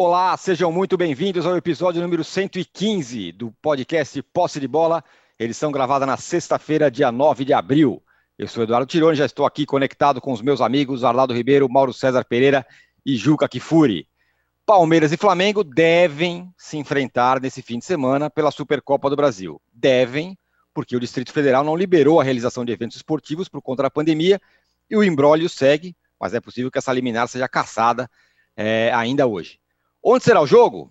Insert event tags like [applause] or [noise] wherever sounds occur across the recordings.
Olá, sejam muito bem-vindos ao episódio número 115 do podcast Posse de Bola, edição gravada na sexta-feira, dia 9 de abril. Eu sou Eduardo Tironi, já estou aqui conectado com os meus amigos Arlado Ribeiro, Mauro César Pereira e Juca Kifuri. Palmeiras e Flamengo devem se enfrentar nesse fim de semana pela Supercopa do Brasil. Devem, porque o Distrito Federal não liberou a realização de eventos esportivos por conta da pandemia e o embrólio segue, mas é possível que essa liminar seja caçada é, ainda hoje. Onde será o jogo?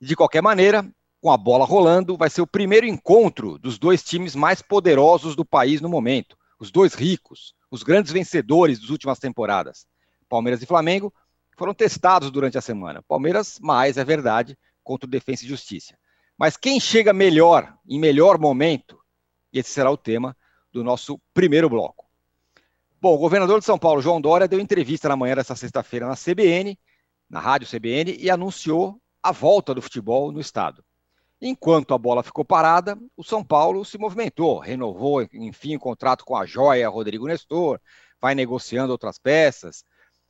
De qualquer maneira, com a bola rolando, vai ser o primeiro encontro dos dois times mais poderosos do país no momento. Os dois ricos, os grandes vencedores das últimas temporadas. Palmeiras e Flamengo foram testados durante a semana. Palmeiras, mais é verdade, contra o Defensa e Justiça. Mas quem chega melhor, em melhor momento, esse será o tema do nosso primeiro bloco. Bom, o governador de São Paulo, João Dória, deu entrevista na manhã dessa sexta-feira na CBN na Rádio CBN e anunciou a volta do futebol no estado. Enquanto a bola ficou parada, o São Paulo se movimentou, renovou, enfim, o contrato com a joia Rodrigo Nestor, vai negociando outras peças.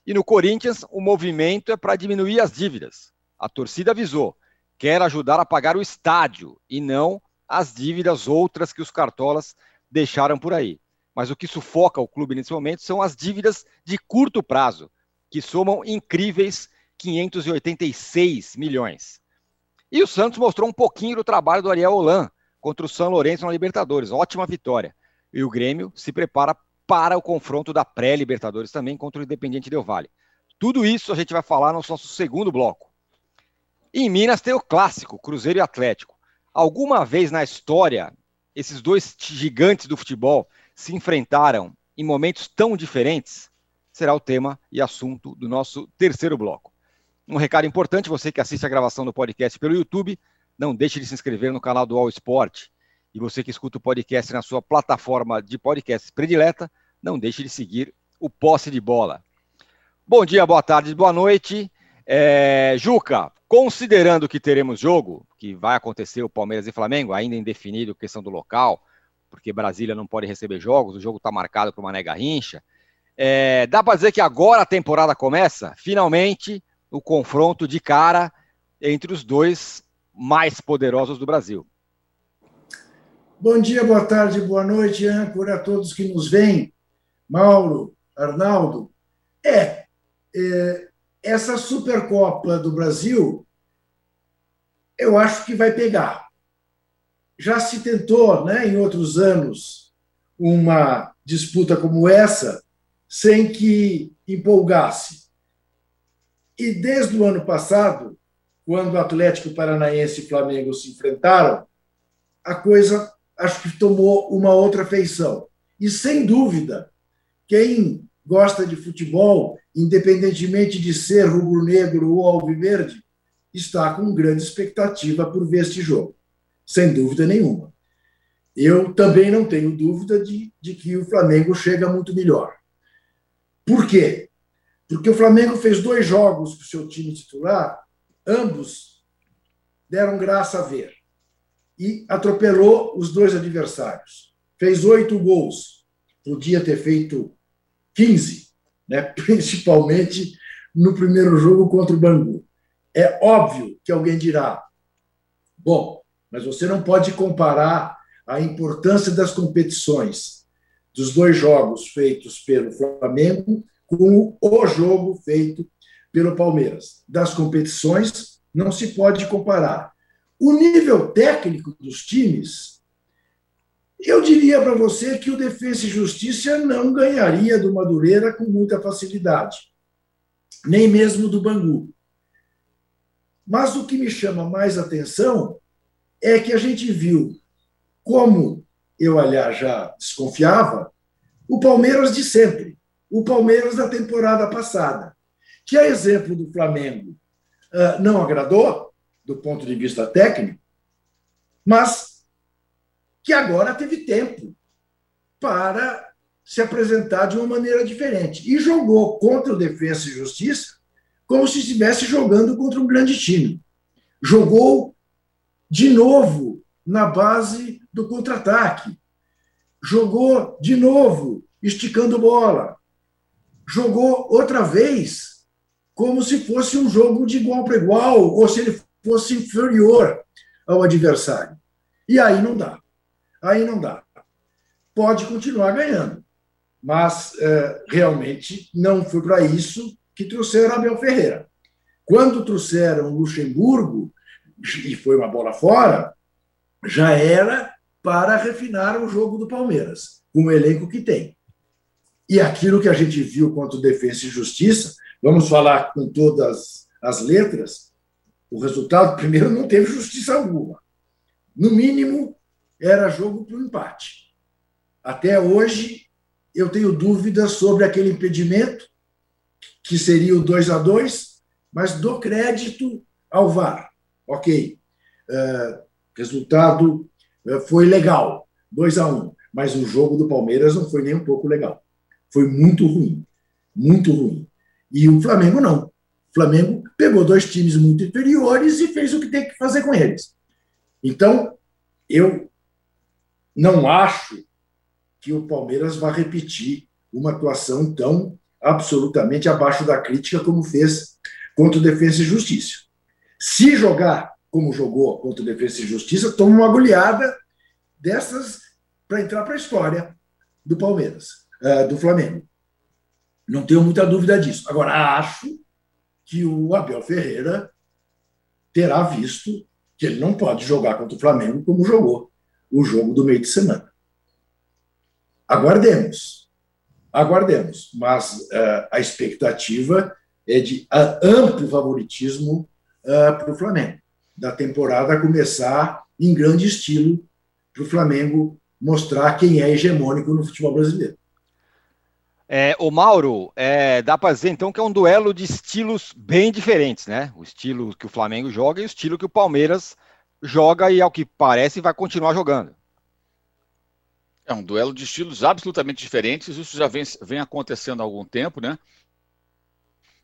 E no Corinthians, o movimento é para diminuir as dívidas. A torcida avisou, quer ajudar a pagar o estádio e não as dívidas outras que os cartolas deixaram por aí. Mas o que sufoca o clube nesse momento são as dívidas de curto prazo, que somam incríveis 586 milhões. E o Santos mostrou um pouquinho do trabalho do Ariel Holan contra o São Lourenço na Libertadores. Ótima vitória. E o Grêmio se prepara para o confronto da pré-Libertadores também contra o Independiente Del Vale. Tudo isso a gente vai falar no nosso segundo bloco. Em Minas tem o clássico, Cruzeiro e Atlético. Alguma vez na história, esses dois gigantes do futebol se enfrentaram em momentos tão diferentes? Será o tema e assunto do nosso terceiro bloco. Um recado importante, você que assiste a gravação do podcast pelo YouTube, não deixe de se inscrever no canal do All Sport. E você que escuta o podcast na sua plataforma de podcast predileta, não deixe de seguir o Posse de Bola. Bom dia, boa tarde, boa noite. É, Juca, considerando que teremos jogo, que vai acontecer o Palmeiras e Flamengo, ainda indefinido questão do local, porque Brasília não pode receber jogos, o jogo está marcado para uma nega rincha. É, dá para dizer que agora a temporada começa? Finalmente, o confronto de cara entre os dois mais poderosos do Brasil. Bom dia, boa tarde, boa noite, âncora, a todos que nos veem. Mauro, Arnaldo. É, é, essa Supercopa do Brasil, eu acho que vai pegar. Já se tentou, né, em outros anos, uma disputa como essa, sem que empolgasse. E desde o ano passado, quando o Atlético Paranaense e Flamengo se enfrentaram, a coisa acho que tomou uma outra feição. E sem dúvida, quem gosta de futebol, independentemente de ser rubro-negro ou alviverde, está com grande expectativa por ver este jogo, sem dúvida nenhuma. Eu também não tenho dúvida de, de que o Flamengo chega muito melhor. Por quê? Porque o Flamengo fez dois jogos para o seu time titular, ambos deram graça a ver. E atropelou os dois adversários. Fez oito gols. Podia ter feito 15, né? [laughs] principalmente no primeiro jogo contra o Bangu. É óbvio que alguém dirá: bom, mas você não pode comparar a importância das competições dos dois jogos feitos pelo Flamengo com o jogo feito pelo Palmeiras. Das competições, não se pode comparar. O nível técnico dos times, eu diria para você que o Defesa e Justiça não ganharia do Madureira com muita facilidade, nem mesmo do Bangu. Mas o que me chama mais atenção é que a gente viu como eu, aliás, já desconfiava, o Palmeiras de sempre o Palmeiras da temporada passada, que, a exemplo do Flamengo, ah, não agradou, do ponto de vista técnico, mas que agora teve tempo para se apresentar de uma maneira diferente. E jogou contra o Defesa e Justiça como se estivesse jogando contra um grande time. Jogou de novo na base do contra-ataque. Jogou de novo esticando bola jogou outra vez como se fosse um jogo de igual para igual, ou se ele fosse inferior ao adversário. E aí não dá. Aí não dá. Pode continuar ganhando, mas é, realmente não foi para isso que trouxeram Abel Ferreira. Quando trouxeram Luxemburgo, e foi uma bola fora, já era para refinar o jogo do Palmeiras, com o elenco que tem. E aquilo que a gente viu quanto Defesa e Justiça, vamos falar com todas as letras, o resultado, [laughs] primeiro, não teve justiça alguma. No mínimo, era jogo para o empate. Até hoje, eu tenho dúvidas sobre aquele impedimento, que seria o 2 a 2 mas dou crédito ao VAR. Ok. Uh, resultado uh, foi legal, 2 a 1 um, mas o jogo do Palmeiras não foi nem um pouco legal. Foi muito ruim. Muito ruim. E o Flamengo não. O Flamengo pegou dois times muito inferiores e fez o que tem que fazer com eles. Então, eu não acho que o Palmeiras vai repetir uma atuação tão absolutamente abaixo da crítica como fez contra o Defesa e Justiça. Se jogar como jogou contra o Defesa e Justiça, toma uma goleada dessas para entrar para a história do Palmeiras. Eh, do Flamengo. Não tenho muita dúvida disso. Agora, acho que o Abel Ferreira terá visto que ele não pode jogar contra o Flamengo como jogou o jogo do meio de semana. Aguardemos. Aguardemos. Mas uh, a expectativa é de amplo favoritismo uh, para o Flamengo. Da temporada começar em grande estilo para o Flamengo mostrar quem é hegemônico no futebol brasileiro. É, o Mauro, é, dá para dizer então que é um duelo de estilos bem diferentes, né? O estilo que o Flamengo joga e o estilo que o Palmeiras joga e, ao que parece, vai continuar jogando. É um duelo de estilos absolutamente diferentes. Isso já vem, vem acontecendo há algum tempo, né?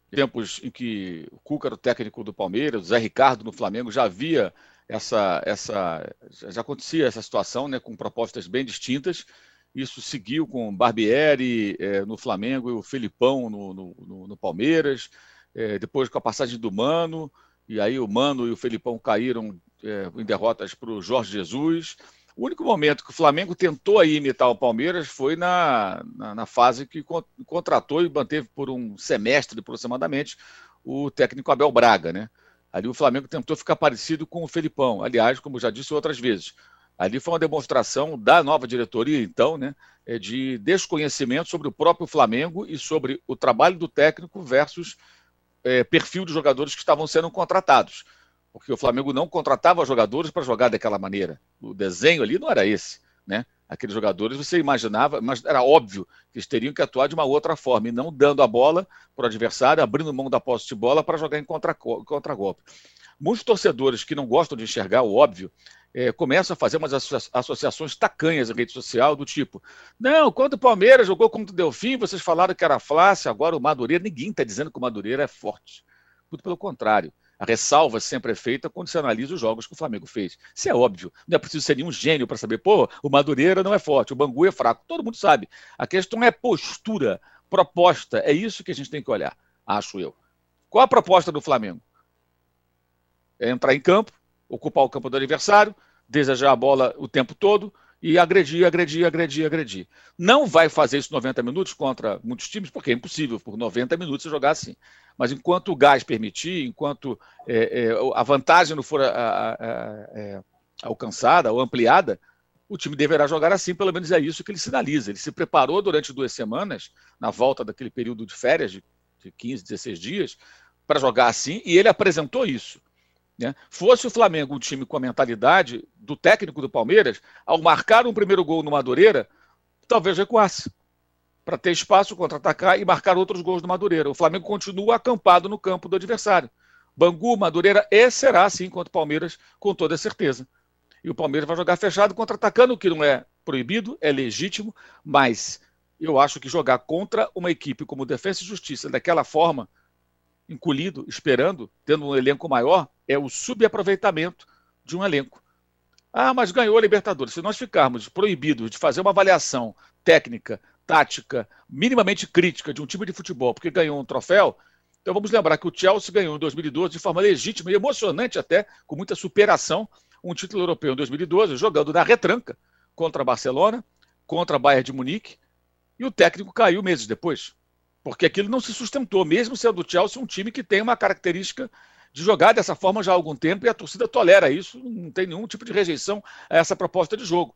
Tempos em que o Cuca era o técnico do Palmeiras, o Zé Ricardo no Flamengo já havia essa, essa, já acontecia essa situação, né? Com propostas bem distintas. Isso seguiu com Barbieri é, no Flamengo e o Felipão no, no, no Palmeiras. É, depois com a passagem do Mano, e aí o Mano e o Felipão caíram é, em derrotas para o Jorge Jesus. O único momento que o Flamengo tentou imitar o Palmeiras foi na, na, na fase que contratou e manteve por um semestre aproximadamente o técnico Abel Braga, né? Ali o Flamengo tentou ficar parecido com o Felipão. Aliás, como já disse outras vezes, Ali foi uma demonstração da nova diretoria, então, né, é de desconhecimento sobre o próprio Flamengo e sobre o trabalho do técnico versus é, perfil de jogadores que estavam sendo contratados. Porque o Flamengo não contratava jogadores para jogar daquela maneira. O desenho ali não era esse. Né? Aqueles jogadores você imaginava, mas era óbvio que eles teriam que atuar de uma outra forma e não dando a bola para o adversário, abrindo mão da posse de bola para jogar em contra-golpe. Contra Muitos torcedores que não gostam de enxergar o óbvio é, começam a fazer umas associações tacanhas em rede social, do tipo: não, quando o Palmeiras jogou contra o Delfim, vocês falaram que era fácil, agora o Madureira. Ninguém está dizendo que o Madureira é forte. Muito pelo contrário. A ressalva sempre é feita quando se analisa os jogos que o Flamengo fez. Isso é óbvio. Não é preciso ser nenhum gênio para saber, pô, o Madureira não é forte, o Bangu é fraco. Todo mundo sabe. A questão é postura, proposta. É isso que a gente tem que olhar, acho eu. Qual a proposta do Flamengo? É entrar em campo, ocupar o campo do adversário, desejar a bola o tempo todo e agredir, agredir, agredir, agredir. Não vai fazer isso 90 minutos contra muitos times, porque é impossível por 90 minutos você jogar assim. Mas enquanto o gás permitir, enquanto é, é, a vantagem não for a, a, a, é, alcançada ou ampliada, o time deverá jogar assim, pelo menos é isso que ele sinaliza. Ele se preparou durante duas semanas, na volta daquele período de férias de, de 15, 16 dias, para jogar assim, e ele apresentou isso. Né? Fosse o Flamengo um time com a mentalidade do técnico do Palmeiras, ao marcar um primeiro gol no Madureira, talvez recuasse para ter espaço, contra-atacar e marcar outros gols no Madureira. O Flamengo continua acampado no campo do adversário. Bangu, Madureira e será assim contra o Palmeiras, com toda certeza. E o Palmeiras vai jogar fechado, contra-atacando, o que não é proibido, é legítimo, mas eu acho que jogar contra uma equipe como Defesa e Justiça daquela forma encolhido, esperando, tendo um elenco maior, é o subaproveitamento de um elenco. Ah, mas ganhou a Libertadores. Se nós ficarmos proibidos de fazer uma avaliação técnica, tática, minimamente crítica de um time de futebol porque ganhou um troféu, Então vamos lembrar que o Chelsea ganhou em 2012 de forma legítima e emocionante até, com muita superação, um título europeu em 2012, jogando na retranca contra a Barcelona, contra a Bayern de Munique, e o técnico caiu meses depois, porque aquilo não se sustentou, mesmo sendo o Chelsea um time que tem uma característica de jogar dessa forma já há algum tempo e a torcida tolera isso, não tem nenhum tipo de rejeição a essa proposta de jogo.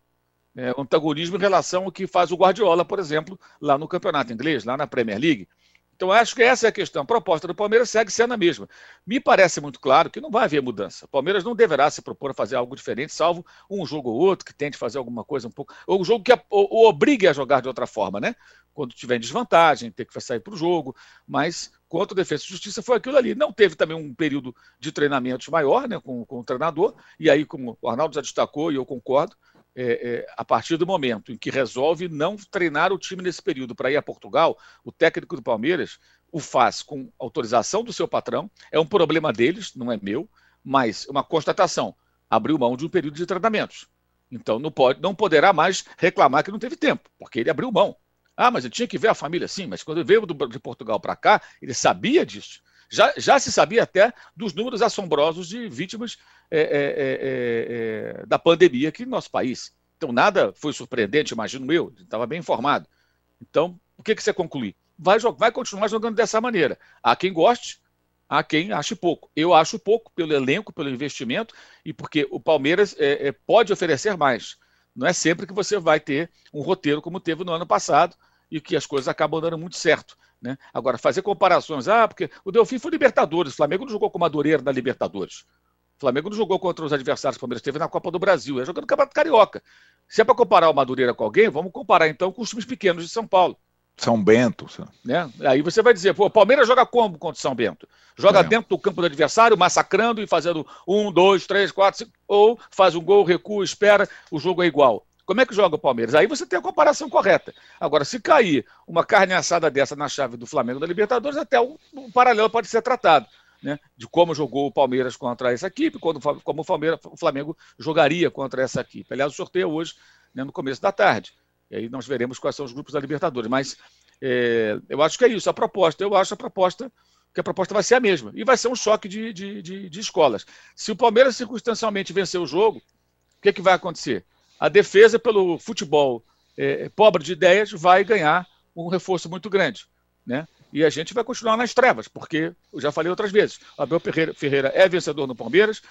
É, antagonismo em relação ao que faz o Guardiola, por exemplo, lá no campeonato inglês, lá na Premier League. Então, acho que essa é a questão. A proposta do Palmeiras segue sendo a mesma. Me parece muito claro que não vai haver mudança. O Palmeiras não deverá se propor a fazer algo diferente, salvo um jogo ou outro que tente fazer alguma coisa um pouco. Ou um jogo que o, obrigue a jogar de outra forma, né? Quando tiver em desvantagem, ter que sair para o jogo. Mas contra o Defesa e Justiça foi aquilo ali. Não teve também um período de treinamentos maior né, com, com o treinador. E aí, como o Arnaldo já destacou, e eu concordo, é, é, a partir do momento em que resolve não treinar o time nesse período para ir a Portugal, o técnico do Palmeiras o faz com autorização do seu patrão. É um problema deles, não é meu, mas uma constatação. Abriu mão de um período de tratamentos. Então não, pode, não poderá mais reclamar que não teve tempo, porque ele abriu mão. Ah, mas ele tinha que ver a família sim, mas quando veio de Portugal para cá, ele sabia disso. Já, já se sabia até dos números assombrosos de vítimas é é, é, é, é, da pandemia aqui no nosso país. Então, nada foi surpreendente, imagino eu, estava bem informado. Então, o que, que você conclui? Vai, vai continuar jogando dessa maneira. Há quem goste, há quem ache pouco. Eu acho pouco pelo elenco, pelo investimento e porque o Palmeiras é, pode oferecer mais. Não é sempre que você vai ter um roteiro como teve no ano passado e que as coisas acabam dando muito certo. Né? Agora, fazer comparações, ah, porque o Delfim foi Libertadores, o Flamengo não jogou com Madureira na Libertadores. O Flamengo não jogou contra os adversários que o Palmeiras teve na Copa do Brasil, é jogando no Campeonato Carioca. Se é para comparar o Madureira com alguém, vamos comparar então com os times pequenos de São Paulo. São Bento. Né? Aí você vai dizer, pô, o Palmeiras joga como contra São Bento? Joga é. dentro do campo do adversário, massacrando e fazendo um, dois, três, quatro, cinco, ou faz um gol, recua, espera, o jogo é igual. Como é que joga o Palmeiras? Aí você tem a comparação correta. Agora, se cair uma carne assada dessa na chave do Flamengo da Libertadores, até um, um paralelo pode ser tratado. Né, de como jogou o Palmeiras contra essa equipe, quando, como o, Palmeiras, o Flamengo jogaria contra essa equipe. Aliás, o sorteio hoje, né, no começo da tarde. E aí nós veremos quais são os grupos da Libertadores. Mas é, eu acho que é isso, a proposta. Eu acho a proposta que a proposta vai ser a mesma. E vai ser um choque de, de, de, de escolas. Se o Palmeiras circunstancialmente vencer o jogo, o que, é que vai acontecer? A defesa, pelo futebol é, pobre de ideias, vai ganhar um reforço muito grande. Né? E a gente vai continuar nas trevas, porque eu já falei outras vezes: Abel Ferreira é vencedor no Palmeiras,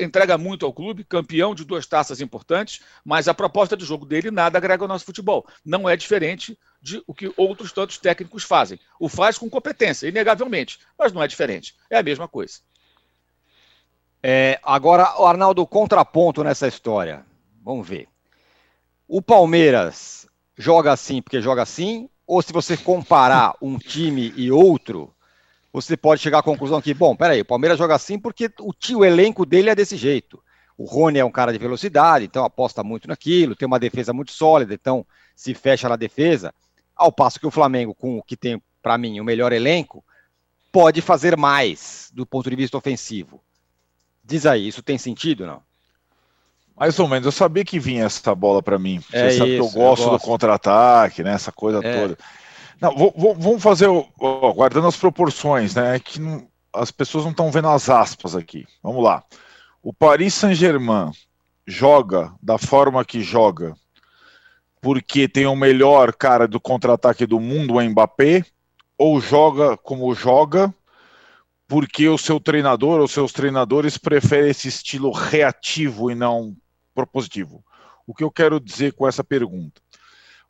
entrega muito ao clube, campeão de duas taças importantes, mas a proposta de jogo dele nada agrega ao nosso futebol. Não é diferente de o que outros tantos técnicos fazem. O faz com competência, inegavelmente, mas não é diferente. É a mesma coisa. É, agora, Arnaldo, contraponto nessa história. Vamos ver. O Palmeiras joga assim porque joga assim, ou se você comparar um time e outro, você pode chegar à conclusão que, bom, peraí, o Palmeiras joga assim porque o, o elenco dele é desse jeito. O Rony é um cara de velocidade, então aposta muito naquilo, tem uma defesa muito sólida, então se fecha na defesa. Ao passo que o Flamengo, com o que tem, para mim, o melhor elenco, pode fazer mais do ponto de vista ofensivo. Diz aí, isso tem sentido não? Mais ou menos, eu sabia que vinha essa bola para mim. Você é sabe isso, que eu gosto, eu gosto. do contra-ataque, né? Essa coisa é. toda. Não, vou, vou, vamos fazer, ó, guardando as proporções, né? Que não, as pessoas não estão vendo as aspas aqui. Vamos lá. O Paris Saint-Germain joga da forma que joga porque tem o melhor cara do contra-ataque do mundo, o Mbappé, ou joga como joga porque o seu treinador ou seus treinadores preferem esse estilo reativo e não propositivo. O que eu quero dizer com essa pergunta?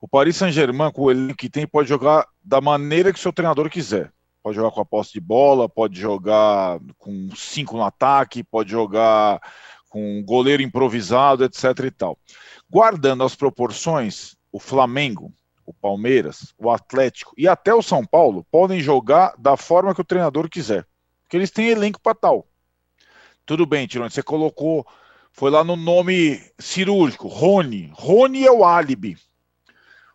O Paris Saint-Germain, com o elenco que tem, pode jogar da maneira que o seu treinador quiser. Pode jogar com a posse de bola, pode jogar com cinco no ataque, pode jogar com goleiro improvisado, etc. e tal. Guardando as proporções, o Flamengo, o Palmeiras, o Atlético e até o São Paulo podem jogar da forma que o treinador quiser. Porque eles têm elenco para tal. Tudo bem, Tirone, você colocou foi lá no nome cirúrgico, Rony. Rony é o álibi.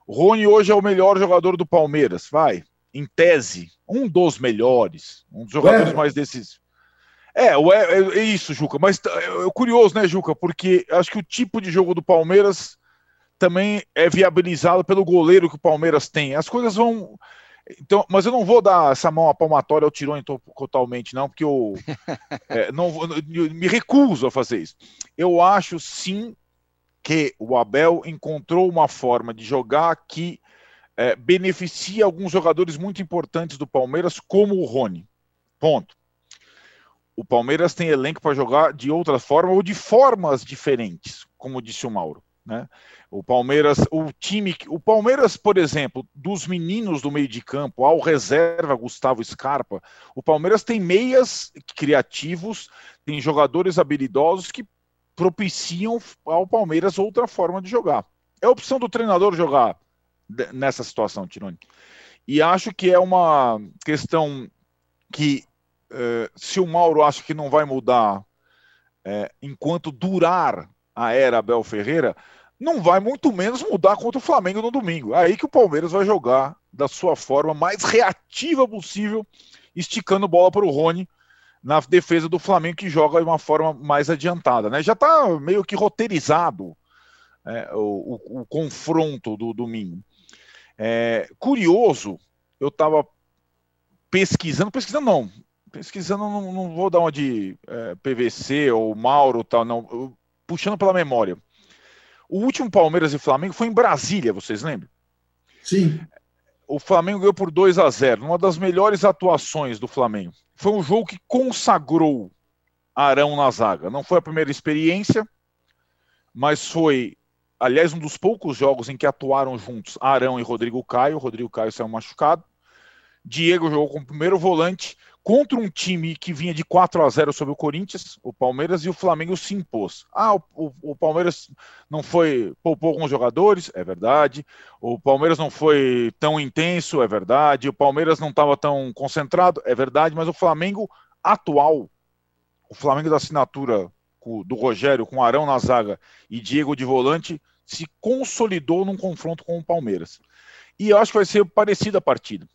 Rony hoje é o melhor jogador do Palmeiras, vai. Em tese, um dos melhores, um dos jogadores mais desses. É, é, é, isso, Juca. Mas é, é curioso, né, Juca? Porque acho que o tipo de jogo do Palmeiras também é viabilizado pelo goleiro que o Palmeiras tem. As coisas vão. Então, mas eu não vou dar essa mão à palmatória ao Tirone totalmente, não, porque eu [laughs] é, não, eu me recuso a fazer isso. Eu acho sim que o Abel encontrou uma forma de jogar que é, beneficia alguns jogadores muito importantes do Palmeiras, como o Rony. Ponto. O Palmeiras tem elenco para jogar de outra forma ou de formas diferentes, como disse o Mauro. Né? O Palmeiras, o time, o Palmeiras, por exemplo, dos meninos do meio de campo, ao reserva Gustavo Scarpa, o Palmeiras tem meias criativos, tem jogadores habilidosos que propiciam ao Palmeiras outra forma de jogar. É opção do treinador jogar nessa situação, Tironi. E acho que é uma questão que, eh, se o Mauro acha que não vai mudar eh, enquanto durar a era Abel Ferreira, não vai muito menos mudar contra o Flamengo no domingo. É aí que o Palmeiras vai jogar da sua forma mais reativa possível, esticando bola para o Rony na defesa do Flamengo, que joga de uma forma mais adiantada. Né? Já está meio que roteirizado é, o, o, o, confronto do domingo. É, curioso, eu estava pesquisando, pesquisando não, pesquisando não, não vou dar uma de é, PVC ou Mauro tal, não, puxando pela memória. O último Palmeiras e Flamengo foi em Brasília, vocês lembram? Sim. O Flamengo ganhou por 2 a 0 uma das melhores atuações do Flamengo. Foi um jogo que consagrou Arão na zaga. Não foi a primeira experiência, mas foi, aliás, um dos poucos jogos em que atuaram juntos Arão e Rodrigo Caio. Rodrigo Caio saiu machucado. Diego jogou como primeiro volante contra um time que vinha de 4 a 0 sobre o Corinthians, o Palmeiras, e o Flamengo se impôs. Ah, o, o, o, Palmeiras não foi, poupou alguns jogadores, é verdade. O Palmeiras não foi tão intenso, é verdade. O Palmeiras não estava tão concentrado, é verdade. Mas o Flamengo atual, o Flamengo da assinatura do Rogério com Arão na zaga e Diego de volante, se consolidou num confronto com o Palmeiras. E eu acho que vai ser parecida a partida.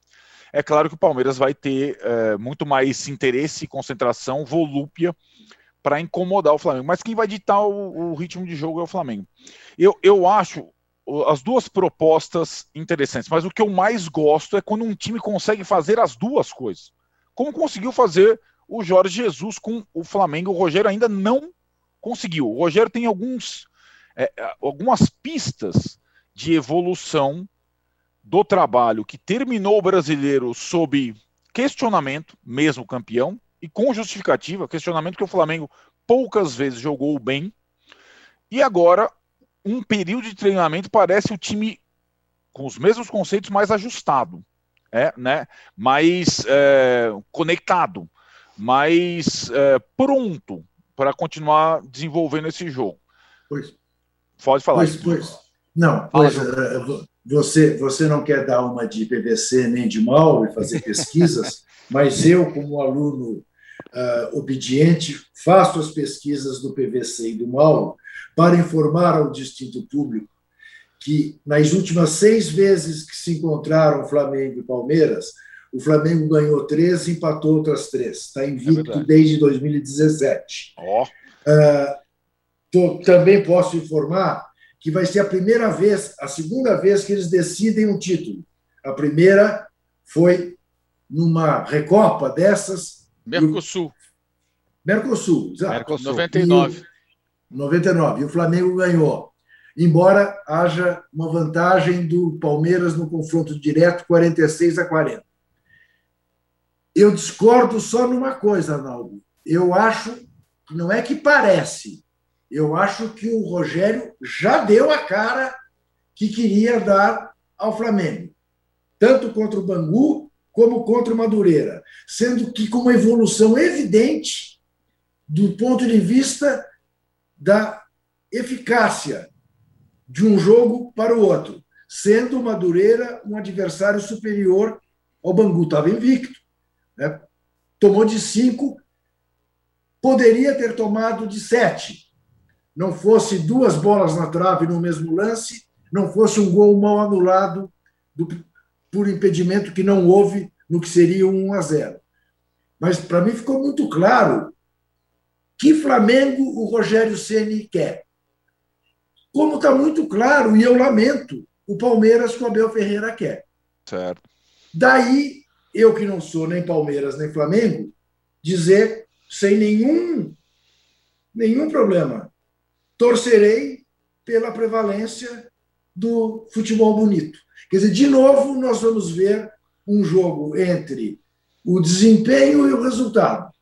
É claro que o Palmeiras vai ter é, muito mais interesse, concentração, volúpia para incomodar o Flamengo. Mas quem vai ditar o, o, ritmo de jogo é o Flamengo. Eu, eu acho as duas propostas interessantes, mas o que eu mais gosto é quando um time consegue fazer as duas coisas. Como conseguiu fazer o Jorge Jesus com o Flamengo, o Rogério ainda não conseguiu. O Rogério tem alguns, é, algumas pistas de evolução do trabalho que terminou o brasileiro sob questionamento, mesmo campeão, e com justificativa, questionamento que o Flamengo poucas vezes jogou bem, e agora um período de treinamento parece o time com os mesmos conceitos mais ajustado, é, né? mais é, conectado, mais é, pronto para continuar desenvolvendo esse jogo. Pois. Pode falar. Pois, pois. Não, pois, uh, você, você não quer dar uma de PVC nem de mal e fazer [laughs] pesquisas, mas eu, como aluno uh, obediente, faço as pesquisas do PVC e do mal para informar ao distinto público que, nas últimas seis vezes que se encontraram Flamengo e Palmeiras, o Flamengo ganhou três e empatou outras três. Está invicto é desde 2017. Oh. Uh, tô, também posso informar que vai ser a primeira vez, a segunda vez que eles decidem um título. A primeira foi numa recopa dessas. Mercosul. Mercosul, exato. Mercosul. 99. E, 99. E o Flamengo ganhou. Embora haja uma vantagem do Palmeiras no confronto direto, 46 a 40. Eu discordo só numa coisa, Arnaldo. Eu acho, não é que parece, eu acho que o Rogério já deu a cara que queria dar ao Flamengo, tanto contra o Bangu como contra o Madureira, sendo que com uma evolução evidente do ponto de vista da eficácia de um jogo para o outro, sendo o Madureira um adversário superior ao Bangu, estava invicto. Né? Tomou de cinco, poderia ter tomado de sete, não fosse duas bolas na trave no mesmo lance, não fosse um gol mal anulado do, por impedimento que não houve no que seria um 1 a 0. Mas para mim ficou muito claro que Flamengo o Rogério Ceni quer. Como está muito claro, e eu lamento, o Palmeiras que o Abel Ferreira quer. Certo. Daí, eu que não sou nem Palmeiras nem Flamengo, dizer sem nenhum, nenhum problema, torcerei pela prevalência do futebol bonito. Quer dizer, de novo, nós vamos ver um jogo entre o desempenho e o resultado.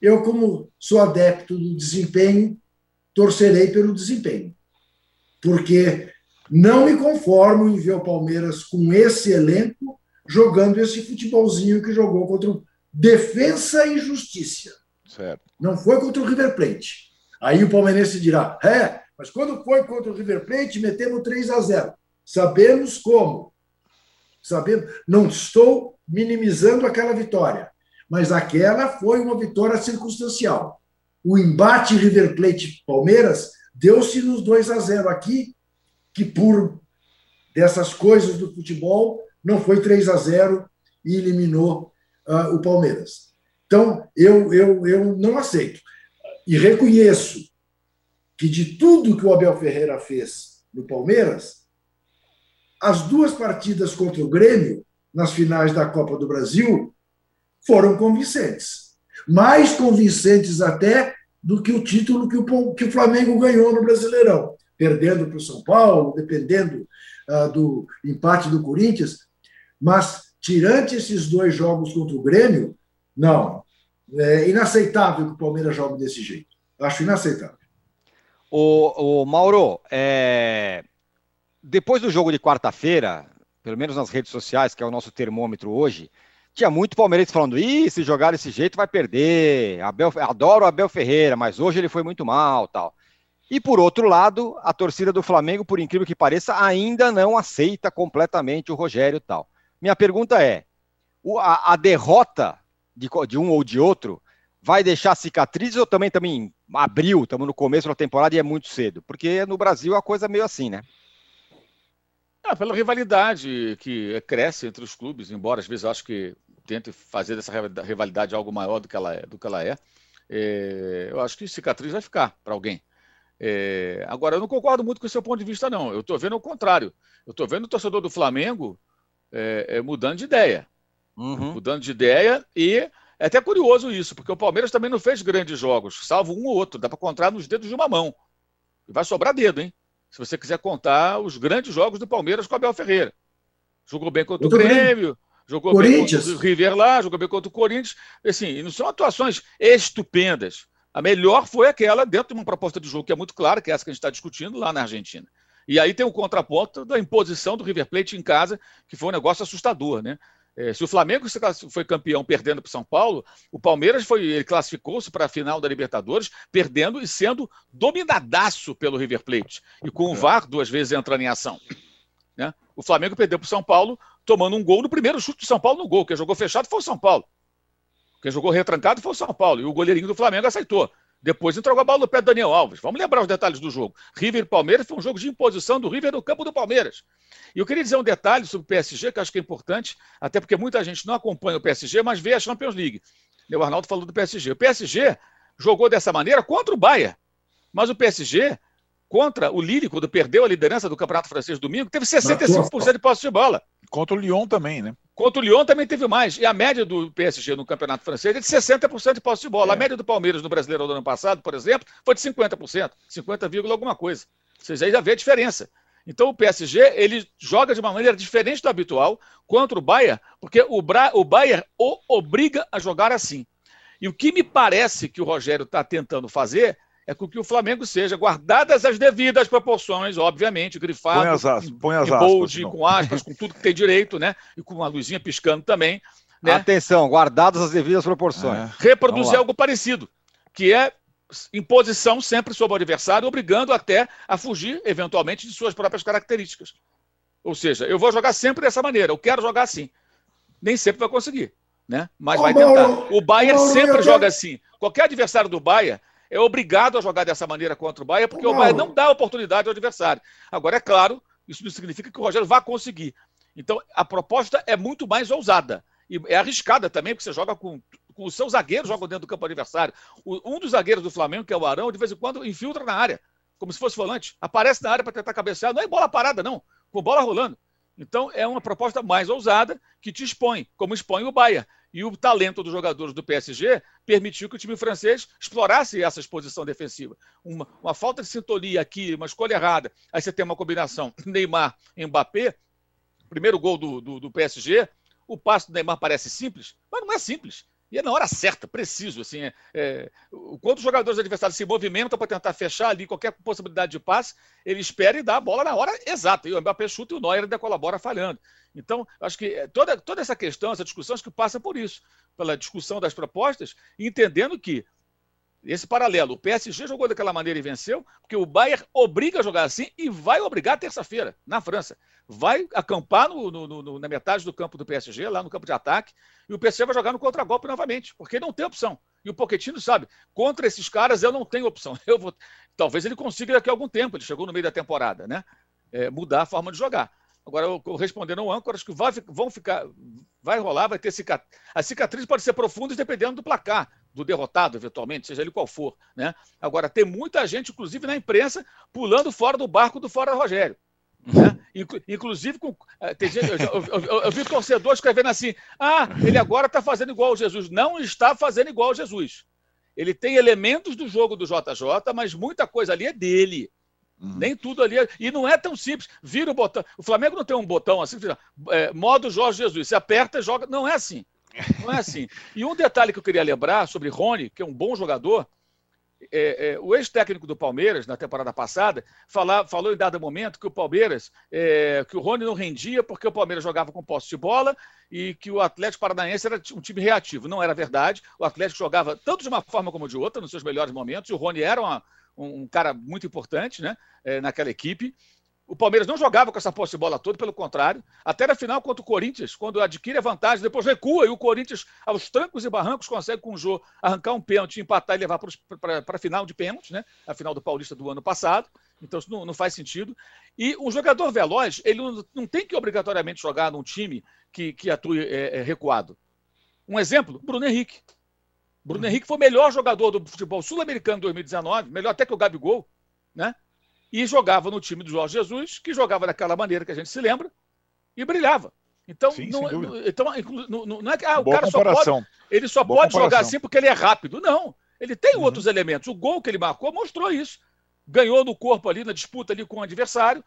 Eu, como sou adepto do desempenho, torcerei pelo desempenho. Porque não me conformo em ver o Palmeiras com esse elenco jogando esse futebolzinho que jogou contra o Defensa e Justiça. Certo. Não foi contra o River Plate. Aí o palmeirense dirá: é, mas quando foi contra o River Plate, metemos 3 a 0. Sabemos como. Sabemos. Não estou minimizando aquela vitória, mas aquela foi uma vitória circunstancial. O embate River Plate-Palmeiras deu-se nos 2 a 0 aqui, que por dessas coisas do futebol não foi 3 a 0 e eliminou uh, o Palmeiras. Então, eu, eu, eu não aceito. E reconheço que de tudo que o Abel Ferreira fez no Palmeiras, as duas partidas contra o Grêmio, nas finais da Copa do Brasil, foram convincentes. Mais convincentes até do que o título que o, que o Flamengo ganhou no Brasileirão, perdendo para o São Paulo, dependendo uh, do empate do Corinthians. Mas, tirante esses dois jogos contra o Grêmio, não. É inaceitável que o Palmeiras jogue desse jeito. Acho inaceitável. O, o Mauro, é... depois do jogo de quarta-feira, pelo menos nas redes sociais, que é o nosso termômetro hoje, tinha muito palmeirense falando: Ih, se jogar desse jeito vai perder. Abel, adoro o Abel Ferreira, mas hoje ele foi muito mal. tal. E por outro lado, a torcida do Flamengo, por incrível que pareça, ainda não aceita completamente o Rogério tal. Minha pergunta é: a, a derrota de, de, um ou de outro vai deixar cicatrizes ou também, também abril, estamos no começo da temporada e é muito cedo? Porque no Brasil a coisa é meio assim, né? Ah, pela rivalidade que cresce entre os clubes, embora às vezes eu acho que tente fazer dessa rivalidade algo maior do que ela é. Do que ela é. é eu acho que cicatriz vai ficar para alguém. É, agora, eu não concordo muito com o seu ponto de vista, não. Eu estou vendo o contrário. Eu estou vendo o torcedor do Flamengo é, é, mudando de ideia. Uhum. Mudando de ideia e é até curioso isso, porque o Palmeiras também não fez grandes jogos, salvo um ou outro. Dá para contar nos dedos de uma mão. E vai sobrar dedo, hein? Se você quiser contar os grandes jogos do Palmeiras com o Abel Ferreira. Jogou bem contra o Grêmio, jogou bem contra o River lá, jogou bem contra o Corinthians. Assim, não são atuações estupendas. A melhor foi aquela dentro de uma proposta de jogo que é muito clara, que é essa que a gente está discutindo lá na Argentina. E aí tem o contraponto da imposição do River Plate em casa, que foi um negócio assustador, né? É, se o Flamengo foi campeão perdendo para o São Paulo, o Palmeiras foi, ele classificou-se para a final da Libertadores, perdendo e sendo dominadaço pelo River Plate. E com o é. VAR duas vezes entrando em ação. Né? O Flamengo perdeu para o São Paulo, tomando um gol no primeiro chute do São Paulo no gol. Quem jogou fechado foi o São Paulo. Quem jogou retrancado foi o São Paulo. E o goleirinho do Flamengo aceitou. Depois entregou a bola no pé do Daniel Alves. Vamos lembrar os detalhes do jogo. River e Palmeiras foi um jogo de imposição do River no campo do Palmeiras. E eu queria dizer um detalhe sobre o PSG, que acho que é importante, até porque muita gente não acompanha o PSG, mas vê a Champions League. O Arnaldo falou do PSG. O PSG jogou dessa maneira contra o Bayern. Mas o PSG, contra o Lille, quando perdeu a liderança do Campeonato Francês domingo, teve 65% de posse de bola. Contra o Lyon também, né? Contra o Lyon também teve mais. E a média do PSG no Campeonato Francês é de 60% de posse de bola. É. A média do Palmeiras no Brasileiro do ano passado, por exemplo, foi de 50%. 50, alguma coisa. Vocês aí já vê a diferença. Então o PSG ele joga de uma maneira diferente do habitual contra o Bayern, porque o, Bra o Bayern o obriga a jogar assim. E o que me parece que o Rogério está tentando fazer é com que o Flamengo seja, guardadas as devidas proporções, obviamente, grifado, põe as aspas, põe as bold, com aspas, com tudo que tem direito, né? E com uma luzinha piscando também. Né? Atenção, guardadas as devidas proporções. É. Reproduzir algo parecido, que é imposição sempre sobre o adversário, obrigando até a fugir, eventualmente, de suas próprias características. Ou seja, eu vou jogar sempre dessa maneira, eu quero jogar assim. Nem sempre vai conseguir, né? Mas vai tentar. O Bayern sempre joga assim. Qualquer adversário do Bayern é obrigado a jogar dessa maneira contra o Bahia, porque não. o Bahia não dá oportunidade ao adversário. Agora, é claro, isso não significa que o Rogério vá conseguir. Então, a proposta é muito mais ousada. E é arriscada também, porque você joga com, com os seus zagueiros jogam dentro do campo adversário. O, um dos zagueiros do Flamengo, que é o Arão, de vez em quando infiltra na área, como se fosse volante. Aparece na área para tentar cabecear. Não é bola parada, não. Com bola rolando. Então, é uma proposta mais ousada que te expõe, como expõe o Bayern. E o talento dos jogadores do PSG permitiu que o time francês explorasse essa exposição defensiva. Uma, uma falta de sintonia aqui, uma escolha errada. Aí você tem uma combinação [laughs] Neymar Mbappé, primeiro gol do, do, do PSG. O passo do Neymar parece simples, mas não é simples. E é na hora certa, preciso. Assim, é, é, quando os jogadores adversários se movimentam para tentar fechar ali qualquer possibilidade de passe, ele espera e dá a bola na hora exata. E o Mbappé chuta e o Neuer ainda colabora falhando. Então, acho que é, toda, toda essa questão, essa discussão, acho que passa por isso, pela discussão das propostas, entendendo que esse paralelo. O PSG jogou daquela maneira e venceu, porque o Bayern obriga a jogar assim e vai obrigar terça-feira, na França. Vai acampar no, no, no, na metade do campo do PSG, lá no campo de ataque, e o PSG vai jogar no contragolpe novamente, porque não tem opção. E o Pochettino sabe, contra esses caras eu não tenho opção. [laughs] Eu vou, talvez ele consiga daqui a algum tempo, ele chegou no meio da temporada, né? É, mudar a forma de jogar. Agora, eu respondendo ao âncora, acho que vai, vão ficar, vai rolar, vai ter cicatriz. A cicatriz pode ser profunda dependendo do placar do derrotado, eventualmente, seja ele qual for. Né? Agora, tem muita gente, inclusive na imprensa, pulando fora do barco do Fora Rogério. Né? Inclusive, com, eh, gente, eu, eu, eu, eu, vi torcedor escrevendo assim: ah, ele agora está fazendo igual ao Jesus. Não está fazendo igual ao Jesus. Ele tem elementos do jogo do JJ, mas muita coisa ali é dele. Uhum. Nem tudo ali. É... E não é tão simples. Vira o botão. O Flamengo não tem um botão assim, é, modo Jorge Jesus. Você aperta e joga. Não é assim. Não é assim. E um detalhe que eu queria lembrar sobre Rony, que é um bom jogador, é, é, o ex-técnico do Palmeiras, na temporada passada, fala, falou em dado momento que o Palmeiras, é, que o Rony não rendia porque o Palmeiras jogava com posse de bola e que o Atlético Paranaense era um time reativo. Não era verdade. O Atlético jogava tanto de uma forma como de outra, nos seus melhores momentos, e o Rony era uma, um, um cara muito importante né, é, naquela equipe. O Palmeiras não jogava com essa posse de bola toda, pelo contrário. Até na final contra o Corinthians, quando adquire a vantagem, depois recua e o Corinthians, aos trancos e barrancos, consegue com o Jô arrancar um pênalti, empatar e levar para a final de pênalti, né? A final do Paulista do ano passado. Então isso não, não faz sentido. E um jogador veloz, ele não, não, tem que obrigatoriamente jogar num time que, que atue é, é, recuado. Um exemplo, Bruno Henrique. Bruno Henrique foi o melhor jogador do futebol sul-americano em 2019, melhor até que o Gabigol, né? E jogava no time do Jorge Jesus, que jogava daquela maneira que a gente se lembra, e brilhava. Então, Sim, não, então não, não, é que ah, o cara só pode, ele só Boa pode jogar assim porque ele é rápido. Não, ele tem uhum. outros elementos. O gol que ele marcou mostrou isso. Ganhou no corpo ali, na disputa ali com o adversário,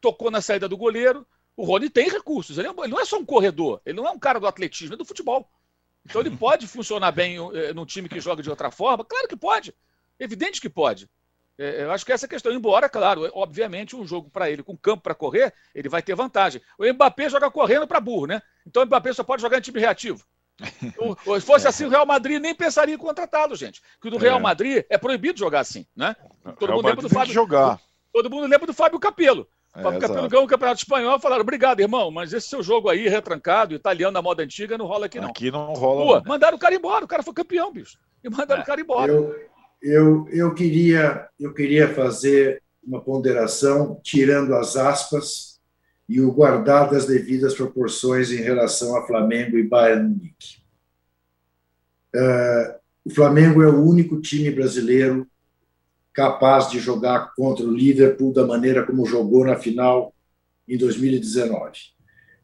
tocou na saída do goleiro. O Rony tem recursos. Ele, é, não é só um corredor, ele não é um cara do atletismo, é do futebol. Então ele [laughs] pode funcionar bem eh, num time que joga de outra forma? Claro que pode. Evidente que pode. É, eu acho que essa é a questão. Embora, claro, obviamente, um jogo para ele com campo para correr, ele vai ter vantagem. O Mbappé joga correndo para burro, né? Então o Mbappé só pode jogar em time reativo. [laughs] Se fosse assim, o Real Madrid nem pensaria em contratá-lo, gente. Porque no Real é. Madrid é proibido jogar assim, né? Todo mundo lembra do Fábio. Jogar. Todo mundo lembra do Fábio Capello. O Fábio é, Capello ganhou o Campeonato Espanhol falaram: obrigado, irmão, mas esse seu jogo aí, retrancado, italiano na moda antiga, não rola aqui, não. Aqui não rola. Pô, mandaram o cara embora, o cara foi campeão, bicho. E mandaram é. o cara embora. Eu, eu, eu, queria, eu queria fazer uma ponderação, tirando as aspas e o guardar das devidas proporções em relação a Flamengo e Bayern Munique. Uh, o Flamengo é o único time brasileiro capaz de jogar contra o Liverpool da maneira como jogou na final em 2019.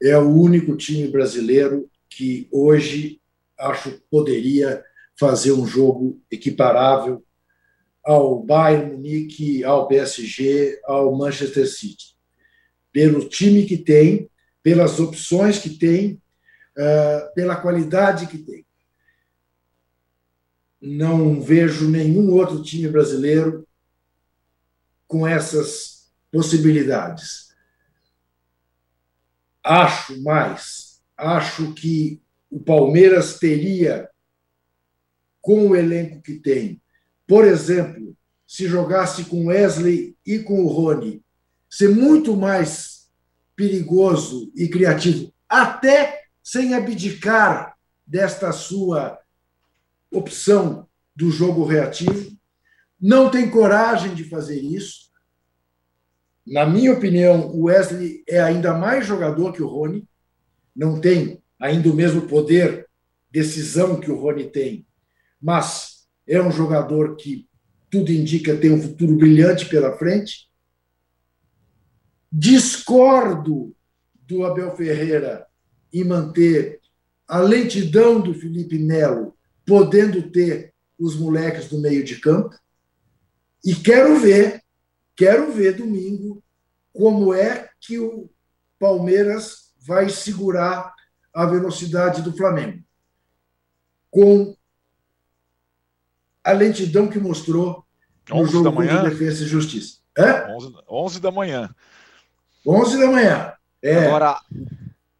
É o único time brasileiro que hoje acho poderia fazer um jogo equiparável ao Bayern Munique, ao PSG, ao Manchester City. Pelo time que tem, pelas opções que tem, uh, pela qualidade que tem. Não vejo nenhum outro time brasileiro com essas possibilidades. Acho mais, acho que o Palmeiras teria, com o elenco que tem, por exemplo, se jogasse com Wesley e com o Rony, ser muito mais perigoso e criativo, até sem abdicar desta sua opção do jogo reativo. Não tem coragem de fazer isso. Na minha opinião, o Wesley é ainda mais jogador que o Rony, não tem ainda o mesmo poder, decisão que o Rony tem, mas é um jogador que tudo indica ter um futuro brilhante pela frente. Discordo do Abel Ferreira em manter a lentidão do Felipe Melo, podendo ter os moleques do meio de campo. E quero ver, quero ver domingo como é que o Palmeiras vai segurar a velocidade do Flamengo. Com a lentidão que mostrou no jogo da manhã? de Defesa e Justiça. É? 11, 11 da manhã. 11 da manhã. É. Agora,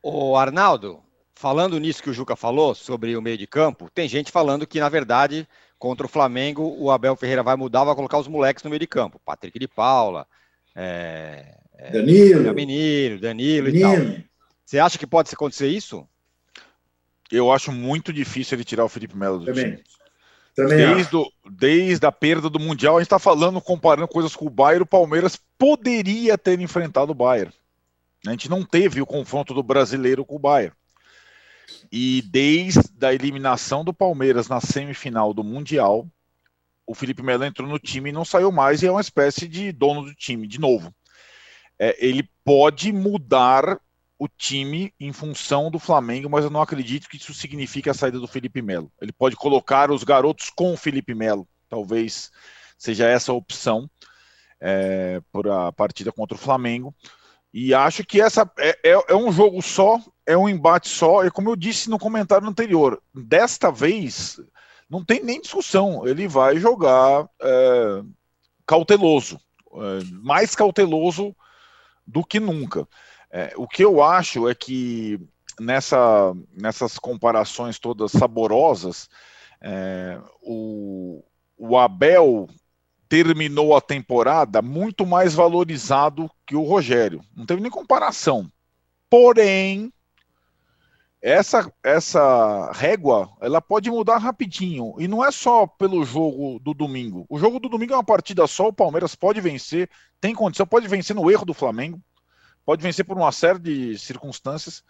o Arnaldo, falando nisso que o Juca falou sobre o meio de campo, tem gente falando que, na verdade, contra o Flamengo, o Abel Ferreira vai mudar, vai colocar os moleques no meio de campo. Patrick de Paula, é, é, Danilo. Menino, Danilo, Danilo e tal. Você acha que pode acontecer isso? Eu acho muito difícil ele tirar o Felipe Melo do Também. time. Também desde, o, desde a perda do Mundial, a gente está falando, comparando coisas com o Bayern, o Palmeiras poderia ter enfrentado o Bayern. A gente não teve o confronto do brasileiro com o Bayern. E desde a eliminação do Palmeiras na semifinal do Mundial, o Felipe Melo entrou no time e não saiu mais e é uma espécie de dono do time, de novo. É, ele pode mudar o time em função do Flamengo, mas eu não acredito que isso signifique a saída do Felipe Melo. Ele pode colocar os garotos com o Felipe Melo, talvez seja essa a opção é, para a partida contra o Flamengo. E acho que essa é, é, é, um jogo só, é um embate só, e como eu disse no comentário anterior, desta vez não tem nem discussão, ele vai jogar é, cauteloso, é, mais cauteloso do que nunca. É, o que eu acho é que nessa, nessas comparações todas saborosas, é, o, o Abel terminou a temporada muito mais valorizado que o Rogério. Não teve nem comparação. Porém, essa essa régua ela pode mudar rapidinho e não é só pelo jogo do domingo. O jogo do domingo é uma partida só, o Palmeiras pode vencer, tem condição, pode vencer no erro do Flamengo, pode vencer por uma série de circunstâncias,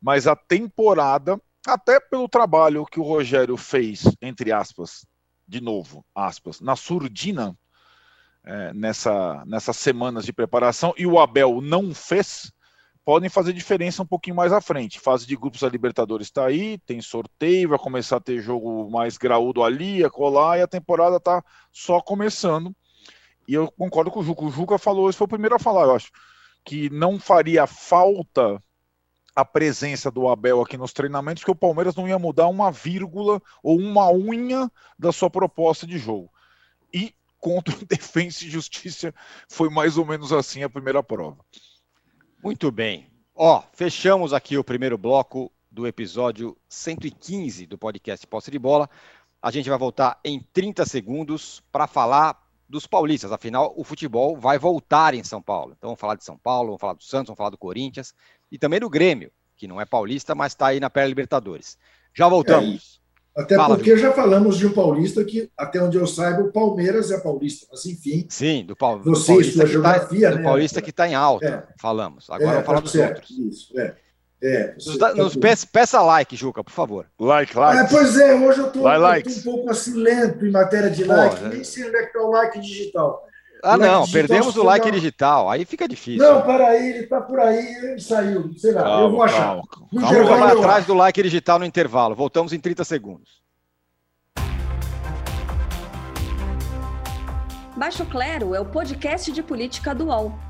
mas a temporada, até pelo trabalho que o Rogério fez, entre aspas, de novo, aspas, na surdina, é, nessa, nessas semanas de preparação, e o Abel não fez, podem fazer diferença um pouquinho mais à frente. Fase de grupos da Libertadores está aí, tem sorteio, vai começar a ter jogo mais graúdo ali, a colar, e a temporada está só começando. E eu concordo com o Juca. O Juca falou, esse foi o primeiro a falar, eu acho que não faria falta a presença do Abel aqui nos treinamentos, que o Palmeiras não ia mudar uma vírgula ou uma unha da sua proposta de jogo. E contra o [laughs] Defensa e Justiça foi mais ou menos assim a primeira prova. Muito bem. Ó, fechamos aqui o primeiro bloco do episódio 115 do podcast Posse de Bola. A gente vai voltar em 30 segundos para falar dos paulistas. Afinal, o futebol vai voltar em São Paulo. Então, vamos falar de São Paulo, vamos falar do Santos, vamos falar do Corinthians e também do Grêmio, que não é paulista, mas está aí na pré-Libertadores. Já voltamos. É, até Fala, porque já falamos de um paulista que, até onde eu saiba, o Palmeiras é paulista, mas enfim. Sim, do, Paul... Você, do paulista, que geografia, tá, né? do paulista que está em alta, é. falamos. Agora é, vamos falar tá dos certo, outros. Isso, é. É, nos, tá nos peça, peça, like, Juca, por favor. Like, like. É, pois é, hoje eu estou um pouco assim lento em matéria de Pô, like, nem sei onde é que está o like digital. Ah, like não, digital, perdemos o like digital, aí fica difícil. Não, peraí, ele está por aí, ele saiu, sei lá, calma, eu vou achar. Calma, calma. Vamos lá atrás do like digital no intervalo, voltamos em 30 segundos. Baixo Clero é o podcast de política do UOL.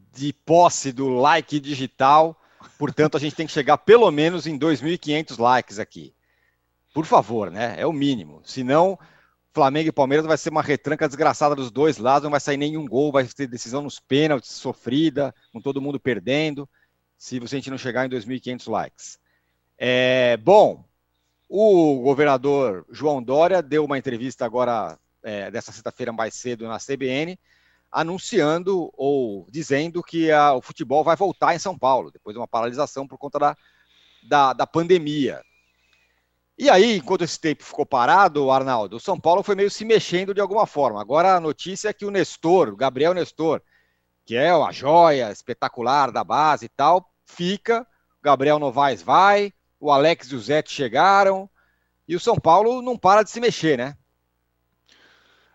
de posse do like digital. Portanto, a gente tem que chegar pelo menos em 2.500 likes aqui. Por favor, né? É o mínimo. Senão, Flamengo e Palmeiras vai ser uma retranca desgraçada dos dois lados, não vai sair nenhum gol, vai ter decisão nos pênaltis, sofrida, com todo mundo perdendo, se a gente não chegar em 2.500 likes. É, bom, o governador João Dória deu uma entrevista agora, é, dessa sexta-feira mais cedo, na CBN, anunciando ou dizendo que a, o futebol vai voltar em São Paulo, depois de uma paralisação por conta da da, da pandemia. E aí, enquanto esse tempo ficou parado, Arnaldo, o São Paulo foi meio se mexendo de alguma forma. Agora a notícia é que o Nestor, o Gabriel Nestor, que é uma joia espetacular da base e tal, fica. O Gabriel Novaes vai, o Alex e o Zé chegaram, e o São Paulo não para de se mexer, né?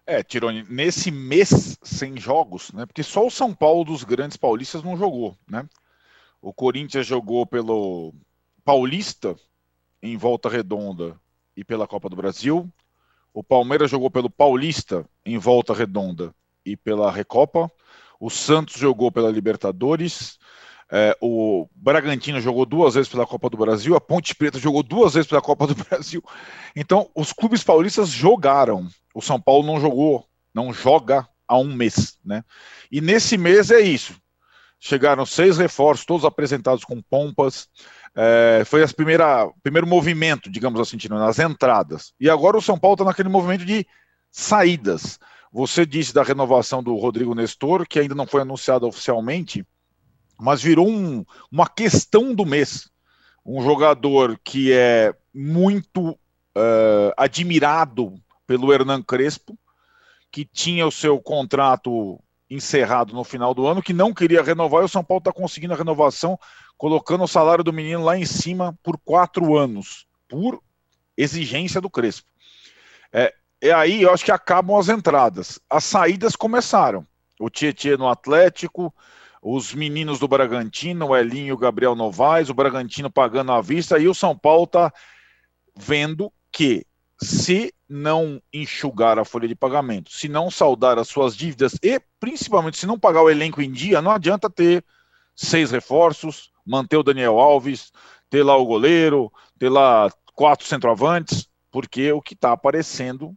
É, Tironi, nesse mês sem jogos, né? Porque só o São Paulo dos grandes paulistas não jogou, né? O Corinthians jogou pelo Paulista em volta redonda e pela Copa do Brasil. O Palmeiras jogou pelo Paulista em volta redonda e pela Recopa. O Santos jogou pela Libertadores. É, o Bragantino jogou duas vezes pela Copa do Brasil, a Ponte Preta jogou duas vezes pela Copa do [laughs] Brasil. Então, os clubes paulistas jogaram. O São Paulo não jogou, não joga há um mês, né? E nesse mês é isso. Chegaram seis reforços, todos apresentados com pompas. É, foi o primeiro movimento, digamos assim, nas entradas. E agora o São Paulo está naquele movimento de saídas. Você disse da renovação do Rodrigo Nestor, que ainda não foi anunciada oficialmente mas virou um, uma questão do mês. Um jogador que é muito uh, admirado pelo Hernan Crespo, que tinha o seu contrato encerrado no final do ano, que não queria renovar, e o São Paulo está conseguindo a renovação, colocando o salário do menino lá em cima por quatro anos, por exigência do Crespo. É, é aí, eu acho que acabam as entradas. As saídas começaram. O Tietchan no Atlético, os meninos do Bragantino, o Elinho o Gabriel Novaes, o Bragantino pagando à vista, e o São Paulo está vendo que se não enxugar a folha de pagamento, se não saldar as suas dívidas e principalmente se não pagar o elenco em dia, não adianta ter seis reforços, manter o Daniel Alves, ter lá o goleiro, ter lá quatro centroavantes, porque o que está aparecendo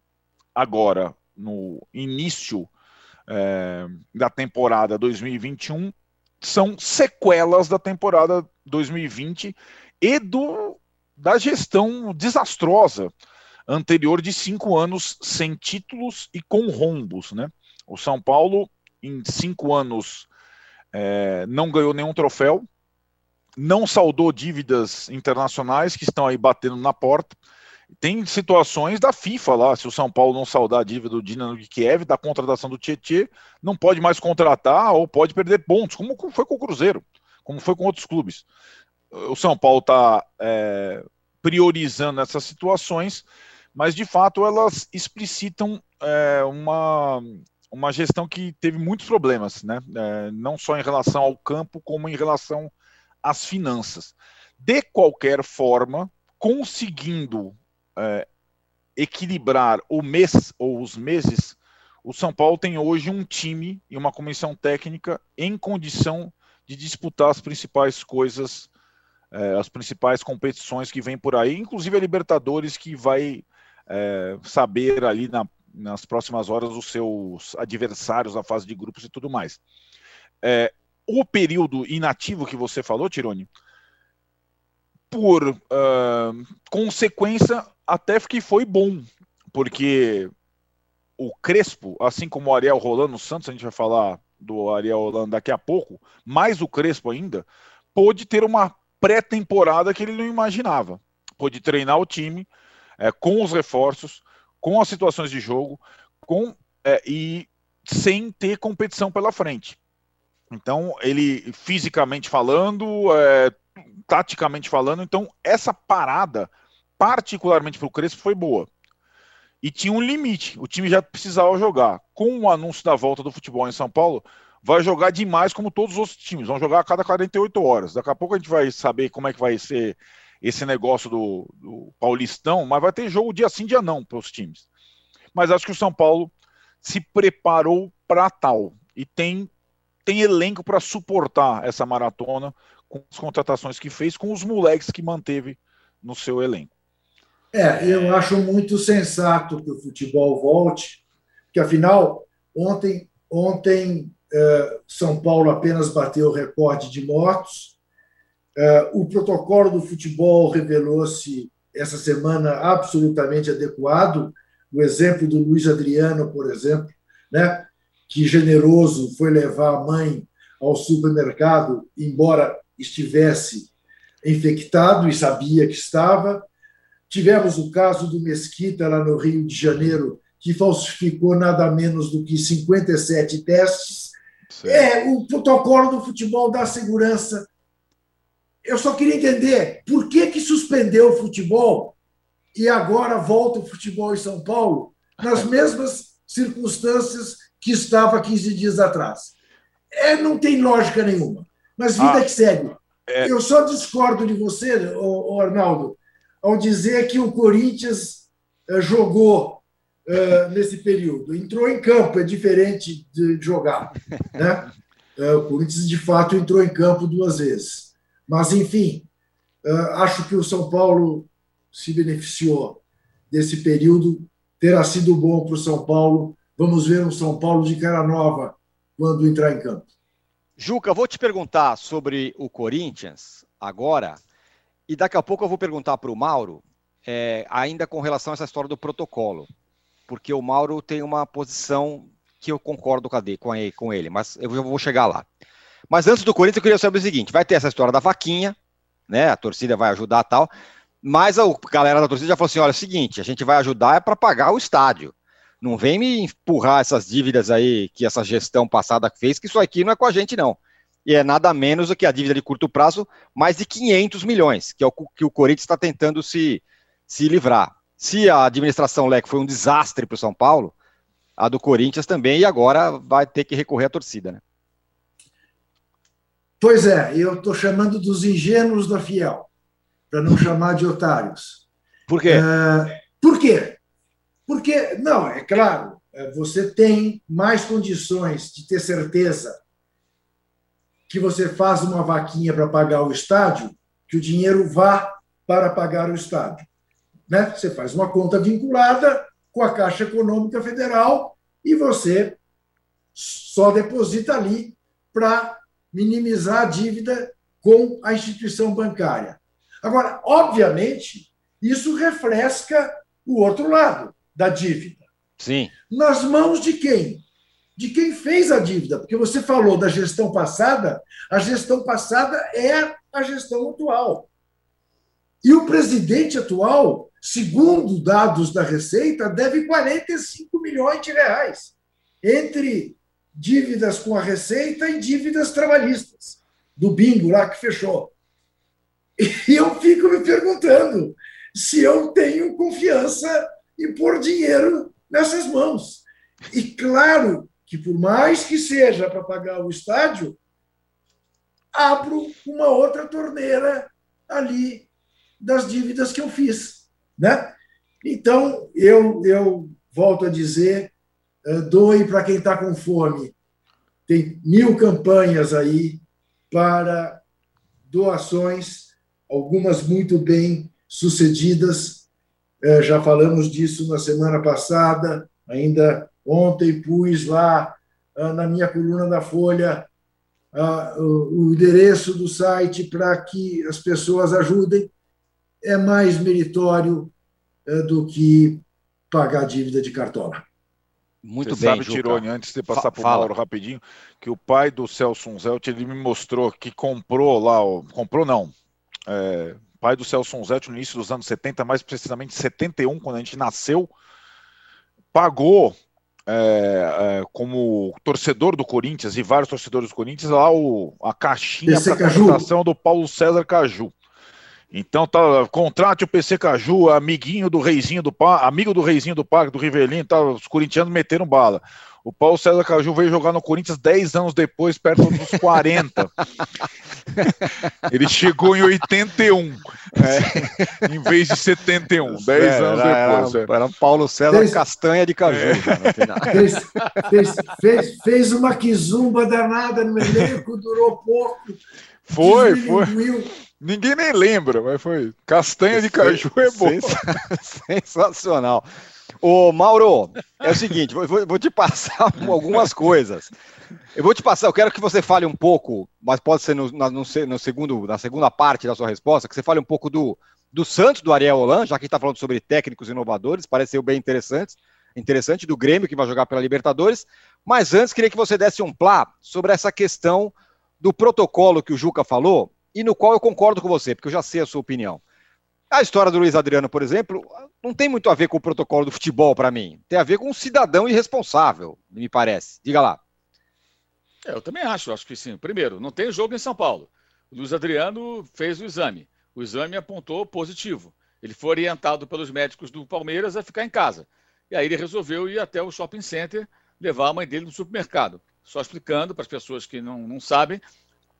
agora no início é, da temporada 2021 são sequelas da temporada 2020 e do, da gestão desastrosa anterior de cinco anos sem títulos e com rombos. Né? O São Paulo, em cinco anos, é, não ganhou nenhum troféu, não saldou dívidas internacionais que estão aí batendo na porta. Tem situações da FIFA lá, se o São Paulo não saudar a dívida do Dinamo de Kiev, da contratação do Tietchan, não pode mais contratar ou pode perder pontos, como foi com o Cruzeiro, como foi com outros clubes. O São Paulo está é, priorizando essas situações, mas de fato elas explicitam é, uma, uma gestão que teve muitos problemas, né? É, não só em relação ao campo, como em relação às finanças. De qualquer forma, conseguindo é, equilibrar o mês ou os meses, o São Paulo tem hoje um time e uma comissão técnica em condição de disputar as principais coisas, é, as principais competições que vem por aí, inclusive a Libertadores, que vai é, saber ali na, nas próximas horas os seus adversários na fase de grupos e tudo mais. É, o período inativo que você falou, Tirone, por uh, consequência, até que foi bom, porque o Crespo, assim como o Ariel Rolando Santos, a gente vai falar do Ariel Rolando daqui a pouco, mais o Crespo ainda, pôde ter uma pré-temporada que ele não imaginava. Pôde treinar o time é, com os reforços, com as situações de jogo, com é, e sem ter competição pela frente. Então, ele fisicamente falando, é, taticamente falando, então essa parada particularmente para o Crespo, foi boa. E tinha um limite. O time já precisava jogar. Com o anúncio da volta do futebol em São Paulo, vai jogar demais como todos os outros times. Vão jogar a cada 48 horas. Daqui a pouco a gente vai saber como é que vai ser esse negócio do, do Paulistão, mas vai ter jogo dia sim, dia não para os times. Mas acho que o São Paulo se preparou para tal e tem, tem elenco para suportar essa maratona com as contratações que fez, com os moleques que manteve no seu elenco. É, eu acho muito sensato que o futebol volte, porque afinal, ontem, ontem eh, São Paulo apenas bateu o recorde de mortos. Eh, o protocolo do futebol revelou-se essa semana absolutamente adequado. O exemplo do Luiz Adriano, por exemplo, né, que generoso foi levar a mãe ao supermercado, embora estivesse infectado e sabia que estava. Tivemos o caso do Mesquita, lá no Rio de Janeiro, que falsificou nada menos do que 57 testes. É, o protocolo do futebol dá segurança. Eu só queria entender por que, que suspendeu o futebol e agora volta o futebol em São Paulo nas [laughs] mesmas circunstâncias que estava 15 dias atrás. É, não tem lógica nenhuma. Mas vida ah, que segue. É... Eu só discordo de você, ô, Arnaldo, ao dizer que o Corinthians uh, jogou uh, nesse período. Entrou em campo, é diferente de jogar. Né? Uh, [laughs] o Corinthians, de fato, entrou em campo duas vezes. Mas, enfim, acho que o São Paulo se beneficiou desse período. Terá sido bom para o São Paulo. Vamos ver um São Paulo de cara nova quando entrar em campo. Juca, vou te perguntar sobre o Corinthians agora, e daqui a pouco eu vou perguntar para o Mauro, é, ainda com relação a essa história do protocolo, porque o Mauro tem uma posição que eu concordo com ele, mas eu vou chegar lá. Mas antes do Corinthians, eu queria saber o seguinte: vai ter essa história da vaquinha, né? A torcida vai ajudar tal, mas a galera da torcida já falou assim: olha, é o seguinte, a gente vai ajudar é para pagar o estádio. Não vem me empurrar essas dívidas aí que essa gestão passada fez, que isso aqui não é com a gente, não. E é nada menos do que a dívida de curto prazo, mais de 500 milhões, que é o que o Corinthians está tentando se, se livrar. Se a administração LEC foi um desastre para o São Paulo, a do Corinthians também, e agora vai ter que recorrer à torcida, né? Pois é, eu estou chamando dos ingênuos da Fiel, para não chamar de otários. Por quê? Uh, por quê? Porque, não, é claro, é, você tem mais condições de ter certeza que você faz uma vaquinha para pagar o estádio, que o dinheiro vá para pagar o estádio. Né? Você faz uma conta vinculada com a Caixa Econômica Federal e você só deposita ali para minimizar a dívida com a instituição bancária. Agora, obviamente, isso refresca o outro lado da dívida. Sim. Nas mãos de quem? De quem fez a dívida. Porque você falou da gestão passada, a gestão passada é a gestão atual. E o presidente atual, segundo dados da Receita, deve 45 milhões de reais entre dívidas com a Receita e dívidas trabalhistas, do bingo lá que fechou. E eu fico me perguntando se eu tenho confiança e pôr dinheiro nessas mãos. E claro que, por mais que seja para pagar o estádio, abro uma outra torneira ali das dívidas que eu fiz. Né? Então, eu, eu volto a dizer: eh, doe para quem está com fome. Tem mil campanhas aí para doações, algumas muito bem sucedidas já falamos disso na semana passada, ainda ontem pus lá ah, na minha coluna da Folha ah, o endereço do site para que as pessoas ajudem. É mais meritório é, do que pagar dívida de cartola. Muito Você bem, sabe, Juca. Tirone, antes de passar para o Mauro rapidinho, que o pai do Celso Zelt, ele me mostrou que comprou lá, comprou não, é, pai do Celso Zete no início dos anos 70, mais precisamente 71, quando a gente nasceu, pagou é, é, como torcedor do Corinthians e vários torcedores do Corinthians lá o, a caixinha para contratação do Paulo César Caju. Então tá, contrate o PC Caju, amiguinho do Reizinho do Parque, amigo do Reizinho do Parque, do Rivelino, tá, os corintianos meteram bala. O Paulo César Caju veio jogar no Corinthians 10 anos depois, perto dos 40. [laughs] Ele chegou em 81, é, em vez de 71, 10 é, anos era, depois. Era, é. era Paulo César fez, Castanha de Caju. É. Fez, fez, fez, fez, uma quizumba danada no elenco, durou pouco. Foi, foi. Ninguém nem lembra, mas foi. Castanha de Caju é bom. [laughs] Sensacional. Ô, Mauro, é o seguinte, vou, vou, te passar [laughs] algumas coisas. Eu vou te passar, eu quero que você fale um pouco, mas pode ser no, no, no segundo, na segunda parte da sua resposta, que você fale um pouco do, do Santos, do Ariel Holan, já que está falando sobre técnicos inovadores, pareceu bem interessante, interessante, do Grêmio, que vai jogar pela Libertadores. Mas antes, queria que você desse um plá sobre essa questão do protocolo que o Juca falou, e no qual eu concordo com você, porque eu já sei a sua opinião. A história do Luiz Adriano, por exemplo, não tem muito a ver com o protocolo do futebol para mim. Tem a ver com um cidadão irresponsável, me parece. Diga lá. É, eu também acho, acho que sim. Primeiro, não tem jogo em São Paulo. O Luiz Adriano fez o exame. O exame apontou positivo. Ele foi orientado pelos médicos do Palmeiras a ficar em casa. E aí ele resolveu ir até o shopping center levar a mãe dele no supermercado. Só explicando para as pessoas que não, não sabem,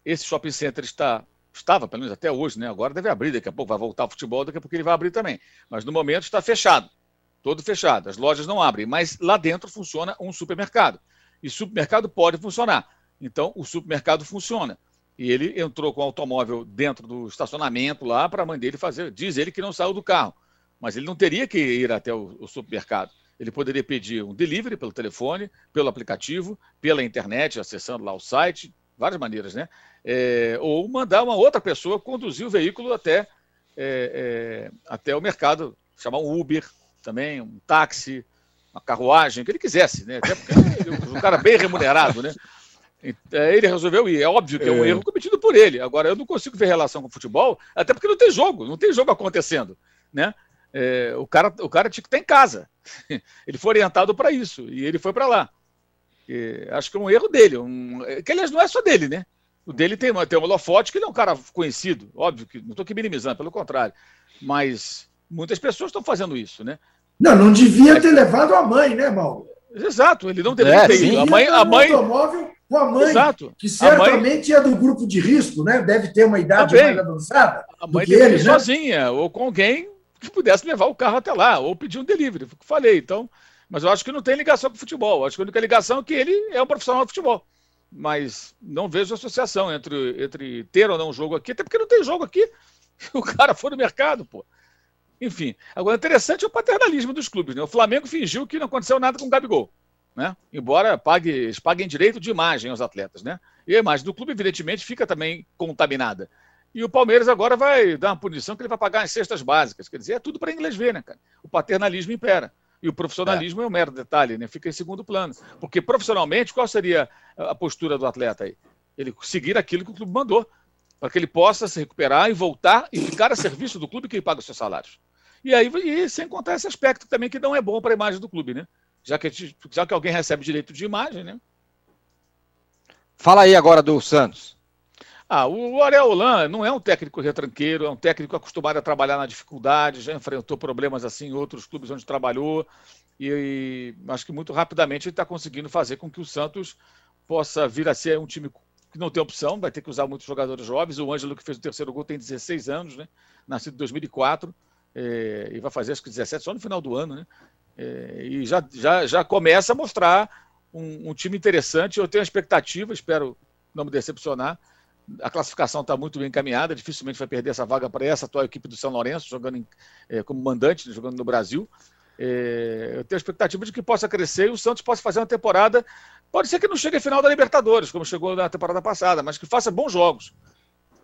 esse shopping center está Estava, pelo menos até hoje, né? Agora deve abrir, daqui a pouco vai voltar o futebol, daqui a pouco ele vai abrir também. Mas no momento está fechado, todo fechado. As lojas não abrem, mas lá dentro funciona um supermercado. E supermercado pode funcionar. Então o supermercado funciona. E ele entrou com o automóvel dentro do estacionamento lá para a mãe dele fazer. Diz ele que não saiu do carro. Mas ele não teria que ir até o, o supermercado. Ele poderia pedir um delivery pelo telefone, pelo aplicativo, pela internet, acessando lá o site, várias maneiras, né? É, ou mandar uma outra pessoa conduzir o veículo até, é, é, até o mercado, chamar um Uber também, um táxi, uma carruagem, que ele quisesse, né? Até porque ele, um cara bem remunerado, né? É, ele resolveu ir. É óbvio que é um é. erro cometido por ele. Agora, eu não consigo ver relação com o futebol, até porque não tem jogo, não tem jogo acontecendo, né? É, o, cara, o cara tinha que estar em casa. [laughs] Ele foi orientado para isso e ele foi para lá. E acho que é um erro dele. Um, que, aliás, não é só dele, né? O dele tem, tem um holofote que ele é um cara conhecido, óbvio que não estou aqui minimizando, pelo contrário. Mas muitas pessoas estão fazendo isso, né? Não, não devia ter levado a mãe, né, Mauro? Exato, ele não deveria é, ter ido. A mãe, a mãe... automóvel com a mãe, Exato. que certamente mãe... é do grupo de risco, né? Deve ter uma idade Também. mais avançada. A mãe deveria ele, né? sozinha, ou com alguém que pudesse levar o carro até lá, ou pedir um delivery, foi o que falei. Então, mas eu acho que não tem ligação com o futebol. Eu acho que a única ligação é que ele é um profissional de futebol. Mas não vejo associação entre, entre ter ou não jogo aqui, até porque não tem jogo aqui. [laughs] O cara foi no mercado, pô. Enfim, agora interessante é o paternalismo dos clubes. Né? O Flamengo fingiu que não aconteceu nada com o Gabigol. Né? Embora pague, eles paguem direito de imagem aos atletas. Né? E a imagem do clube, evidentemente, fica também contaminada. E o Palmeiras agora vai dar uma punição que ele vai pagar em cestas básicas. Quer dizer, é tudo para inglês ver, né, cara? O paternalismo impera. E o profissionalismo é. é um mero detalhe, né? Fica em segundo plano. Porque profissionalmente, qual seria a postura do atleta aí? Ele seguir aquilo que o clube mandou, para que ele possa se recuperar e voltar e ficar a serviço do clube que paga os seus salários. E aí, e sem contar esse aspecto também que não é bom para a imagem do clube, né? Já que, já que alguém recebe direito de imagem, né? Fala aí agora do Santos. Ah, o Ariel Holan não é um técnico retranqueiro, é um técnico acostumado a trabalhar na dificuldade, já enfrentou problemas assim em outros clubes onde trabalhou, e, e acho que muito rapidamente ele está conseguindo fazer com que o Santos possa vir a ser um time que não tem opção, vai ter que usar muitos jogadores jovens. O Ângelo, que fez o terceiro gol, tem 16 anos, né? nascido em 2004, é, e vai fazer acho que 17 só no final do ano, né? É, e já, já, já começa a mostrar um, um time interessante. Eu tenho a expectativa, espero não me decepcionar, a classificação está muito bem encaminhada, dificilmente vai perder essa vaga para essa atual equipe do São Lourenço, jogando em, é, como mandante, jogando no Brasil. É, eu tenho a expectativa de que possa crescer e o Santos possa fazer uma temporada. Pode ser que não chegue à final da Libertadores, como chegou na temporada passada, mas que faça bons jogos.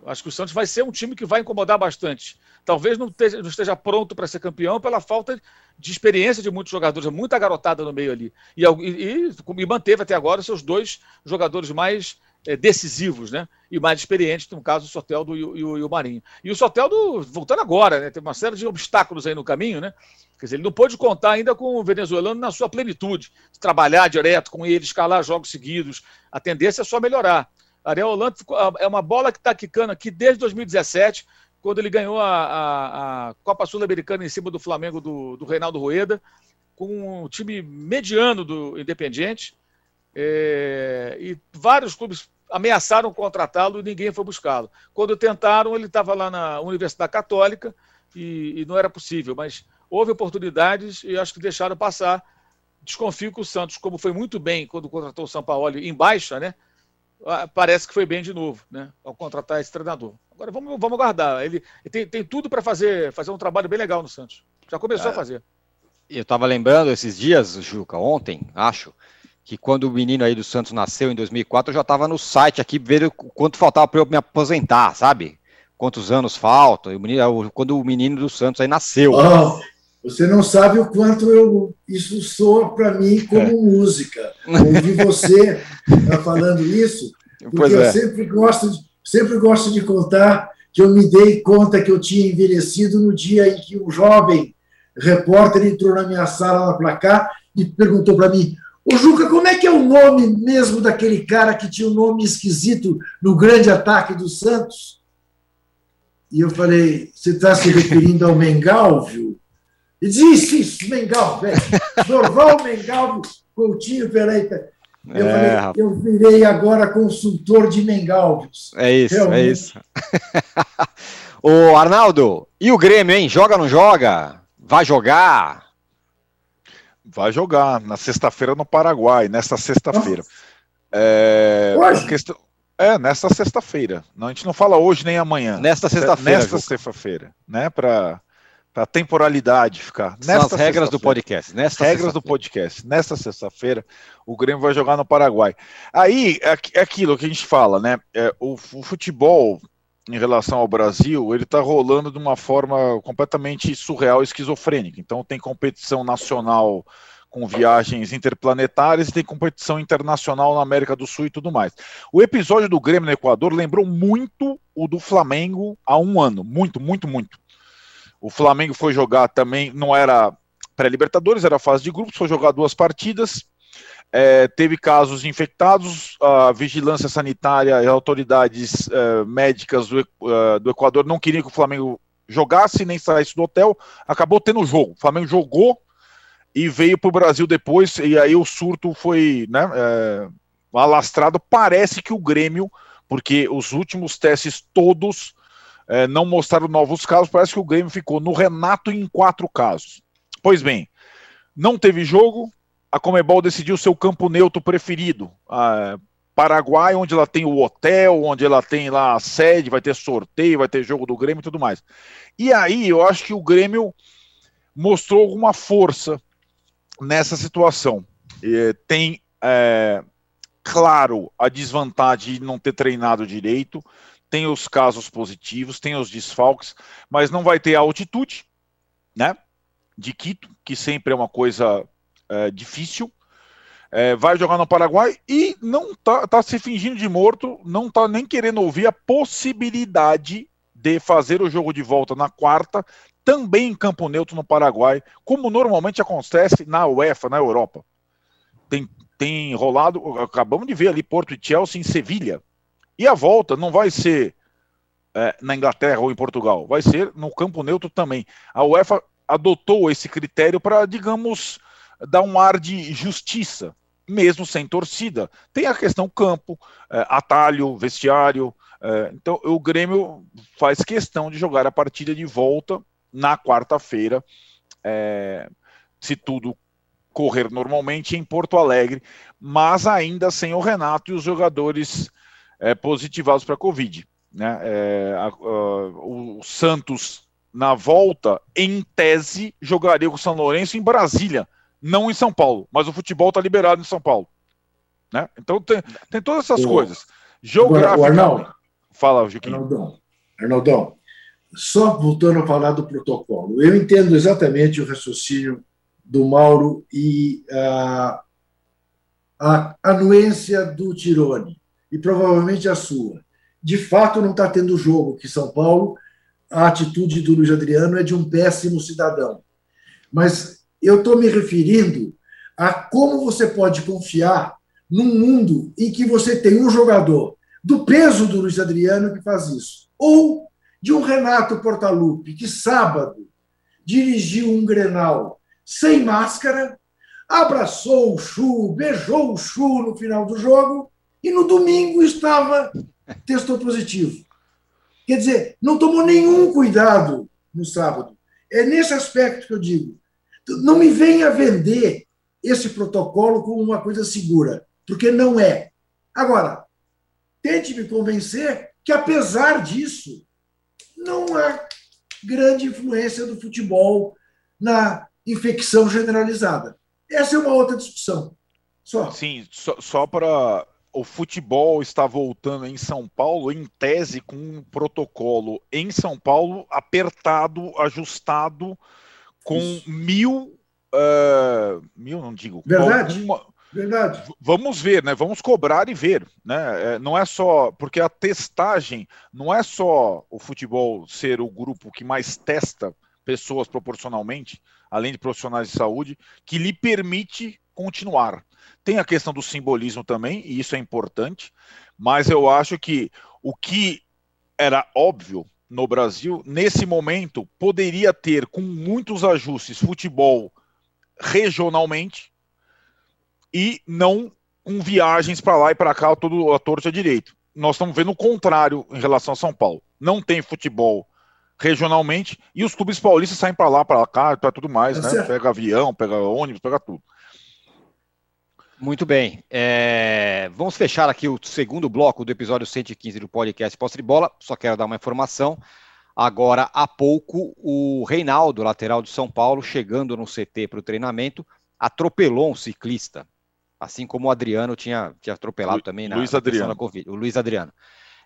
Acho que o Santos vai ser um time que vai incomodar bastante. Talvez não esteja, não esteja pronto para ser campeão pela falta de experiência de muitos jogadores, muita garotada no meio ali. E, e, e manteve até agora seus dois jogadores mais é, decisivos, né? E mais experientes, no caso o Soteldo e o, e, o, e o Marinho. E o Soteldo, voltando agora, né? Teve uma série de obstáculos aí no caminho, né? Quer dizer, ele não pôde contar ainda com o venezuelano na sua plenitude, trabalhar direto com ele, escalar jogos seguidos. A tendência é só melhorar. Ariel Holanda é uma bola que está quicando aqui desde 2017, quando ele ganhou a, a, a Copa Sul-Americana em cima do Flamengo do, do Reinaldo Rueda, com um time mediano do Independiente. É, e vários clubes ameaçaram contratá-lo e ninguém foi buscá-lo. Quando tentaram, ele estava lá na Universidade Católica e, e, não era possível, mas houve oportunidades e acho que deixaram passar. Desconfio que o Santos, como foi muito bem quando contratou o São Paulo em baixa, né? Parece que foi bem de novo, né? Ao contratar esse treinador. Agora vamos, vamos aguardar. Ele, ele tem, tem tudo para fazer, fazer um trabalho bem legal no Santos. Já começou é, a fazer. Eu estava lembrando esses dias, Juca, ontem, acho, que quando o menino aí do Santos nasceu em 2004, eu já estava no site aqui vendo quanto faltava para eu me aposentar, sabe? Quantos anos faltam? E o menino, quando o menino do Santos aí nasceu. Oh, você não sabe o quanto eu, isso soa para mim como é. música. [laughs] Ouvir você falando isso, porque eu é. sempre gosto de, sempre gosto de contar que eu me dei conta que eu tinha envelhecido no dia em que um jovem repórter entrou na minha sala na placar e perguntou para mim: Ô Juca, como é que é o nome mesmo daquele cara que tinha um nome esquisito no grande ataque do Santos? E eu falei: Você está se referindo ao Mengalvio? Ele disse: Isso, isso, Mengalvio, velho. Dorval Mengalvio Coutinho, peraí. Eu, é, falei, eu virei agora consultor de Mengalvios. É isso, é Realmente. é [laughs] isso. Ô, Arnaldo, e o Grêmio, hein? Joga ou não joga? Vai jogar? Vai jogar na sexta-feira no Paraguai, nesta sexta-feira. É? Questão... É, nesta sexta-feira. Não, a gente não fala hoje nem amanhã. Nesta sexta-feira. Nesta sexta-feira, né? Para para temporalidade ficar. São Nesta as regras do podcast. Nesta regras do podcast. Nesta sexta-feira, o Grêmio vai jogar no Paraguai. Aí é, é aquilo que a gente fala, né? É, o, o, futebol em relação ao Brasil, ele está rolando de uma forma completamente surreal, esquizofrênica. Então tem competição nacional com viagens interplanetárias e tem competição internacional na América do Sul e tudo mais. O episódio do Grêmio no Equador lembrou muito o do Flamengo há um ano, muito, muito, muito. O Flamengo foi jogar também, não era pré-Libertadores, era fase de grupos, foi jogar duas partidas. É, teve casos infectados, a vigilância sanitária e autoridades é, médicas do, é, do Equador não queriam que o Flamengo jogasse nem saísse do hotel. Acabou tendo o jogo. O Flamengo jogou e veio para o Brasil depois, e aí o surto foi né, é, alastrado. Parece que o Grêmio, porque os últimos testes todos é, não mostraram novos casos, parece que o Grêmio ficou no Renato em quatro casos. Pois bem, não teve jogo, a Comebol decidiu seu campo neutro preferido. Paraguai, onde ela tem o hotel, onde ela tem lá a sede, vai ter sorteio, vai ter jogo do Grêmio e tudo mais. E aí eu acho que o Grêmio mostrou alguma força nessa situação. Tem, é, claro, a desvantagem de não ter treinado direito, tem os casos positivos, tem os desfalques, mas não vai ter a altitude, né? De Quito, que sempre é uma coisa é, difícil. É, vai jogar no Paraguai e não tá, tá se fingindo de morto, não tá nem querendo ouvir a possibilidade de fazer o jogo de volta na quarta, também em campo neutro no Paraguai, como normalmente acontece na UEFA, na Europa. Tem, tem rolado, acabamos de ver ali Porto e Chelsea em Sevilha, e a volta não vai ser é, na Inglaterra ou em Portugal, vai ser no campo neutro também. A UEFA adotou esse critério para, digamos, dar um ar de justiça, mesmo sem torcida. Tem a questão campo, é, atalho, vestiário. É, então, o Grêmio faz questão de jogar a partida de volta na quarta-feira, é, se tudo correr normalmente, em Porto Alegre, mas ainda sem o Renato e os jogadores é, positivados para a Covid. Né? É, a, a, o Santos, na volta, em tese, jogaria com o São Lourenço em Brasília, não em São Paulo, mas o futebol está liberado em São Paulo. Né? Então tem, tem todas essas o, coisas. Geograficamente. Fala, Juquinho. Arnaldão, Arnaldão, só voltando a falar do protocolo, eu entendo exatamente o raciocínio do Mauro e a, a anuência do Tirone e provavelmente a sua. De fato, não está tendo jogo, que São Paulo, a atitude do Luiz Adriano é de um péssimo cidadão. Mas eu estou me referindo a como você pode confiar num mundo em que você tem um jogador do peso do Luiz Adriano que faz isso, ou de um Renato Portaluppi que sábado dirigiu um Grenal sem máscara, abraçou o Chu, beijou o Chu no final do jogo e no domingo estava [laughs] testou positivo. Quer dizer, não tomou nenhum cuidado no sábado. É nesse aspecto que eu digo. Não me venha vender esse protocolo como uma coisa segura, porque não é. Agora, tente me convencer que, apesar disso, não há grande influência do futebol na infecção generalizada. Essa é uma outra discussão. Só. Sim, só, só para o futebol está voltando em São Paulo, em tese, com um protocolo em São Paulo apertado, ajustado, com Isso. mil. Uh, mil, não digo. Verdade. Alguma, Verdade. Vamos ver, né? Vamos cobrar e ver, né? É, não é só porque a testagem não é só o futebol ser o grupo que mais testa pessoas proporcionalmente, além de profissionais de saúde, que lhe permite continuar. Tem a questão do simbolismo também, e isso é importante, mas eu acho que o que era óbvio no Brasil, nesse momento, poderia ter, com muitos ajustes, futebol regionalmente e não com viagens para lá e para cá, todo a torta direito. Nós estamos vendo o contrário em relação a São Paulo. Não tem futebol regionalmente e os clubes paulistas saem para lá, para cá, para tudo mais, tá né? Pega avião, pega ônibus, pega tudo. Muito bem. É... Vamos fechar aqui o segundo bloco do episódio 115 do podcast Posse de Bola. Só quero dar uma informação. Agora, há pouco, o Reinaldo, lateral de São Paulo, chegando no CT para o treinamento, atropelou um ciclista. Assim como o Adriano tinha, tinha atropelado Lu, também na Luiz Adriano. Covid. O Luiz Adriano.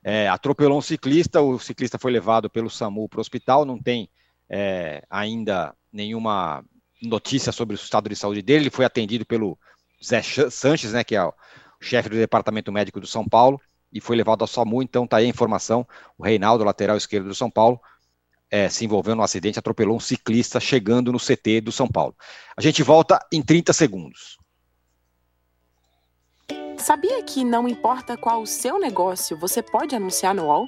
É, atropelou um ciclista, o ciclista foi levado pelo SAMU para o hospital, não tem é, ainda nenhuma notícia sobre o estado de saúde dele, ele foi atendido pelo Zé Sanches, né, que é o chefe do departamento médico do São Paulo, e foi levado ao SAMU, então tá aí a informação, o Reinaldo, lateral esquerdo do São Paulo, é, se envolveu num acidente, atropelou um ciclista chegando no CT do São Paulo. A gente volta em 30 segundos. Sabia que não importa qual o seu negócio, você pode anunciar no UOL?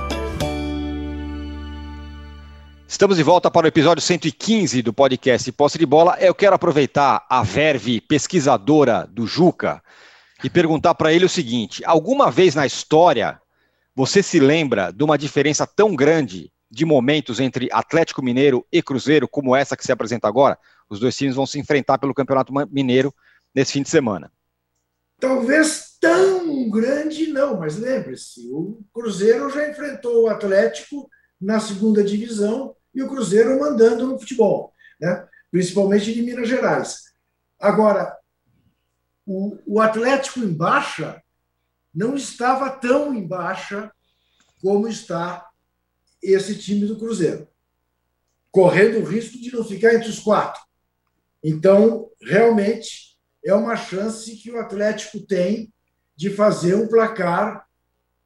Estamos de volta para o episódio 115 do podcast Posse de Bola. Eu quero aproveitar a verve pesquisadora do Juca e perguntar para ele o seguinte: alguma vez na história você se lembra de uma diferença tão grande de momentos entre Atlético Mineiro e Cruzeiro como essa que se apresenta agora? Os dois times vão se enfrentar pelo Campeonato Mineiro nesse fim de semana. Talvez tão grande não, mas lembre-se, o Cruzeiro já enfrentou o Atlético na segunda divisão e o Cruzeiro mandando no futebol, né? principalmente de Minas Gerais. Agora, o, o Atlético em baixa não estava tão em baixa como está esse time do Cruzeiro, correndo o risco de não ficar entre os quatro. Então, realmente, é uma chance que o Atlético tem de fazer um placar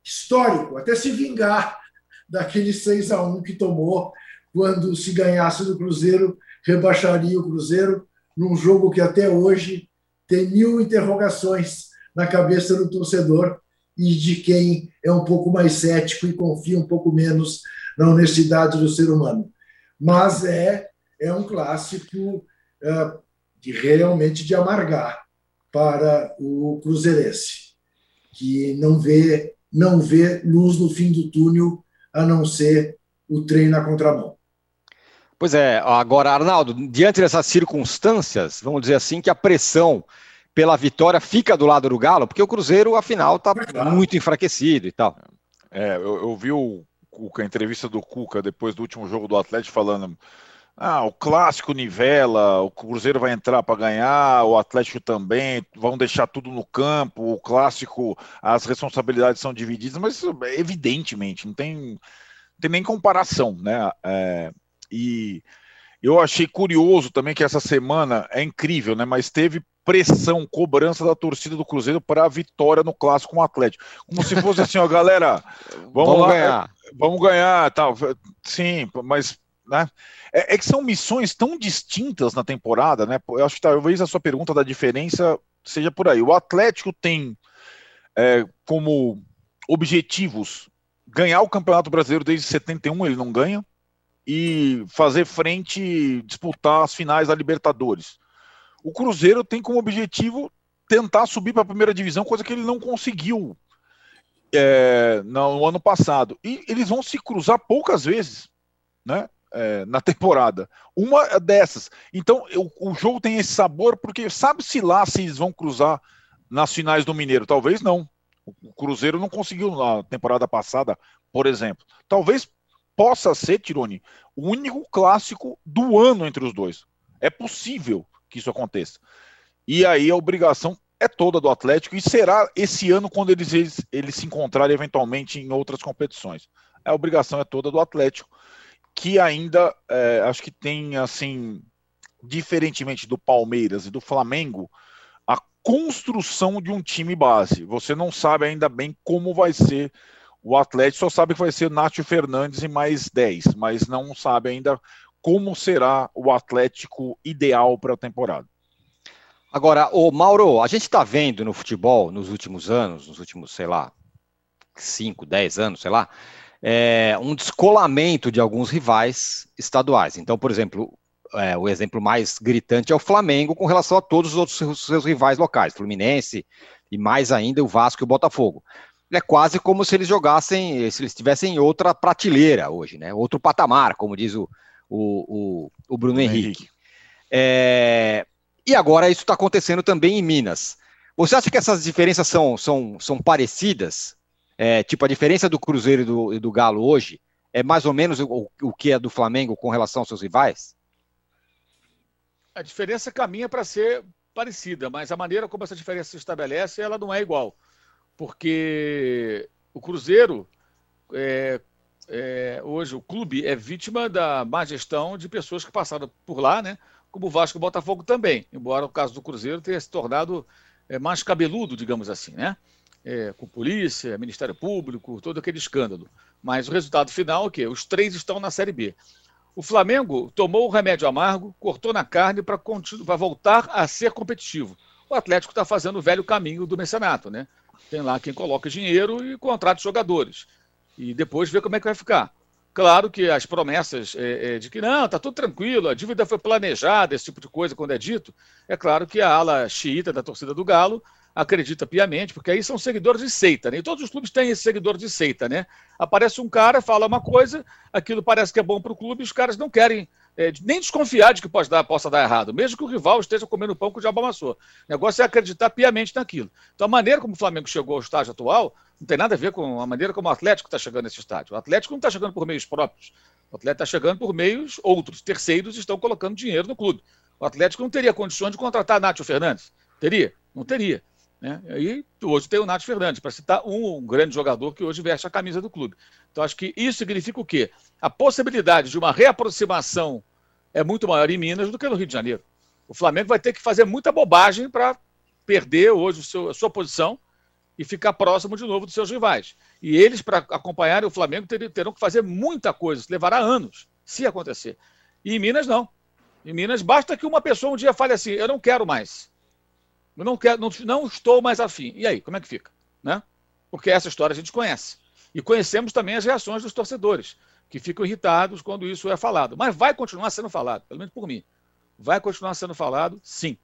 histórico, até se vingar [laughs] daquele 6 a 1 que tomou quando se ganhasse do Cruzeiro, rebaixaria o Cruzeiro num jogo que até hoje tem mil interrogações na cabeça do torcedor e de quem é um pouco mais cético e confia um pouco menos na honestidade do ser humano. Mas é, é um clássico uh, de realmente de amargar para o cruzeirense, que não vê, não vê luz no fim do túnel a não ser o trem na contramão. Pois é, agora, Arnaldo, diante dessas circunstâncias, vamos dizer assim, que a pressão pela vitória fica do lado do Galo, porque o Cruzeiro, afinal, está muito enfraquecido e tal. É, eu, eu vi o Cuca, a entrevista do Cuca depois do último jogo do Atlético falando. Ah, o clássico nivela, o Cruzeiro vai entrar para ganhar, o Atlético também, vão deixar tudo no campo, o clássico, as responsabilidades são divididas, mas evidentemente, não tem, não tem nem comparação, né? É, e eu achei curioso também que essa semana é incrível, né? Mas teve pressão, cobrança da torcida do Cruzeiro para a vitória no clássico com o Atlético. Como se fosse assim, ó, galera, [laughs] vamos, vamos lá, ganhar. vamos ganhar, tal. Sim, mas né? É, é, que são missões tão distintas na temporada, né? Eu acho que talvez a sua pergunta da diferença seja por aí. O Atlético tem é, como objetivos ganhar o Campeonato Brasileiro desde 71, ele não ganha e fazer frente, disputar as finais da Libertadores. O Cruzeiro tem como objetivo tentar subir para a primeira divisão, coisa que ele não conseguiu é, no ano passado. E eles vão se cruzar poucas vezes, né? É, na temporada. Uma dessas. Então, o, o jogo tem esse sabor, porque sabe-se lá se eles vão cruzar nas finais do Mineiro? Talvez não. O Cruzeiro não conseguiu na temporada passada por exemplo. Talvez possa ser, Tironi, o único clássico do ano entre os dois. É possível que isso aconteça. E aí a obrigação é toda do Atlético e será esse ano quando eles, eles, eles se encontrarem eventualmente em outras competições. A obrigação é toda do Atlético, que ainda é, acho que tem assim, diferentemente do Palmeiras e do Flamengo, a construção de um time base. Você não sabe ainda bem como vai ser o Atlético, só sabe que vai ser Nátio Fernandes e mais 10, mas não sabe ainda como será o Atlético ideal para a temporada. Agora, o Mauro, a gente está vendo no futebol nos últimos anos, nos últimos, sei lá, 5, 10 anos, sei lá, é, um descolamento de alguns rivais estaduais. Então, por exemplo, é, o exemplo mais gritante é o Flamengo com relação a todos os outros seus rivais locais, Fluminense e mais ainda o Vasco e o Botafogo. É quase como se eles jogassem, se eles estivessem em outra prateleira hoje, né? Outro patamar, como diz o, o, o, o Bruno Henrique. Henrique. É, e agora isso está acontecendo também em Minas. Você acha que essas diferenças são, são, são parecidas? É, tipo, a diferença do Cruzeiro e do, e do Galo hoje é mais ou menos o, o que é do Flamengo com relação aos seus rivais? A diferença caminha para ser parecida, mas a maneira como essa diferença se estabelece, ela não é igual. Porque o Cruzeiro, é, é, hoje, o clube é vítima da má gestão de pessoas que passaram por lá, né? Como o Vasco e o Botafogo também, embora o caso do Cruzeiro tenha se tornado é, mais cabeludo, digamos assim, né? É, com polícia, Ministério Público, todo aquele escândalo. Mas o resultado final é o quê? Os três estão na Série B. O Flamengo tomou o remédio amargo, cortou na carne para voltar a ser competitivo. O Atlético está fazendo o velho caminho do mecenato, né? Tem lá quem coloca dinheiro e contrata jogadores. E depois vê como é que vai ficar. Claro que as promessas é, é, de que não, está tudo tranquilo, a dívida foi planejada, esse tipo de coisa, quando é dito, é claro que a ala xiita da torcida do Galo acredita piamente, porque aí são seguidores de seita, né? E todos os clubes têm esse seguidor de seita, né? Aparece um cara, fala uma coisa, aquilo parece que é bom para o clube, os caras não querem é, nem desconfiar de que pode dar, possa dar errado, mesmo que o rival esteja comendo pão com o diabo amassou. O negócio é acreditar piamente naquilo. Então, a maneira como o Flamengo chegou ao estágio atual não tem nada a ver com a maneira como o Atlético está chegando nesse estádio. O Atlético não está chegando por meios próprios. O Atlético está chegando por meios outros. Terceiros estão colocando dinheiro no clube. O Atlético não teria condições de contratar Nátio Fernandes. Teria? Não teria. Né? E hoje tem o Nath Fernandes, para citar um, um, grande jogador que hoje veste a camisa do clube. Então acho que isso significa o quê? A possibilidade de uma reaproximação é muito maior em Minas do que no Rio de Janeiro. O Flamengo vai ter que fazer muita bobagem para perder hoje seu, a sua posição e ficar próximo de novo dos seus rivais. E eles, para acompanharem o Flamengo, ter, terão que fazer muita coisa, levará anos, se acontecer. E em Minas, não. Em Minas, basta que uma pessoa um dia fale assim: eu não quero mais. Eu não, quero, não, não estou mais afim. E aí, como é que fica? Né? Porque essa história a gente conhece. E conhecemos também as reações dos torcedores, que ficam irritados quando isso é falado. Mas vai continuar sendo falado, pelo menos por mim. Vai continuar sendo falado, sim.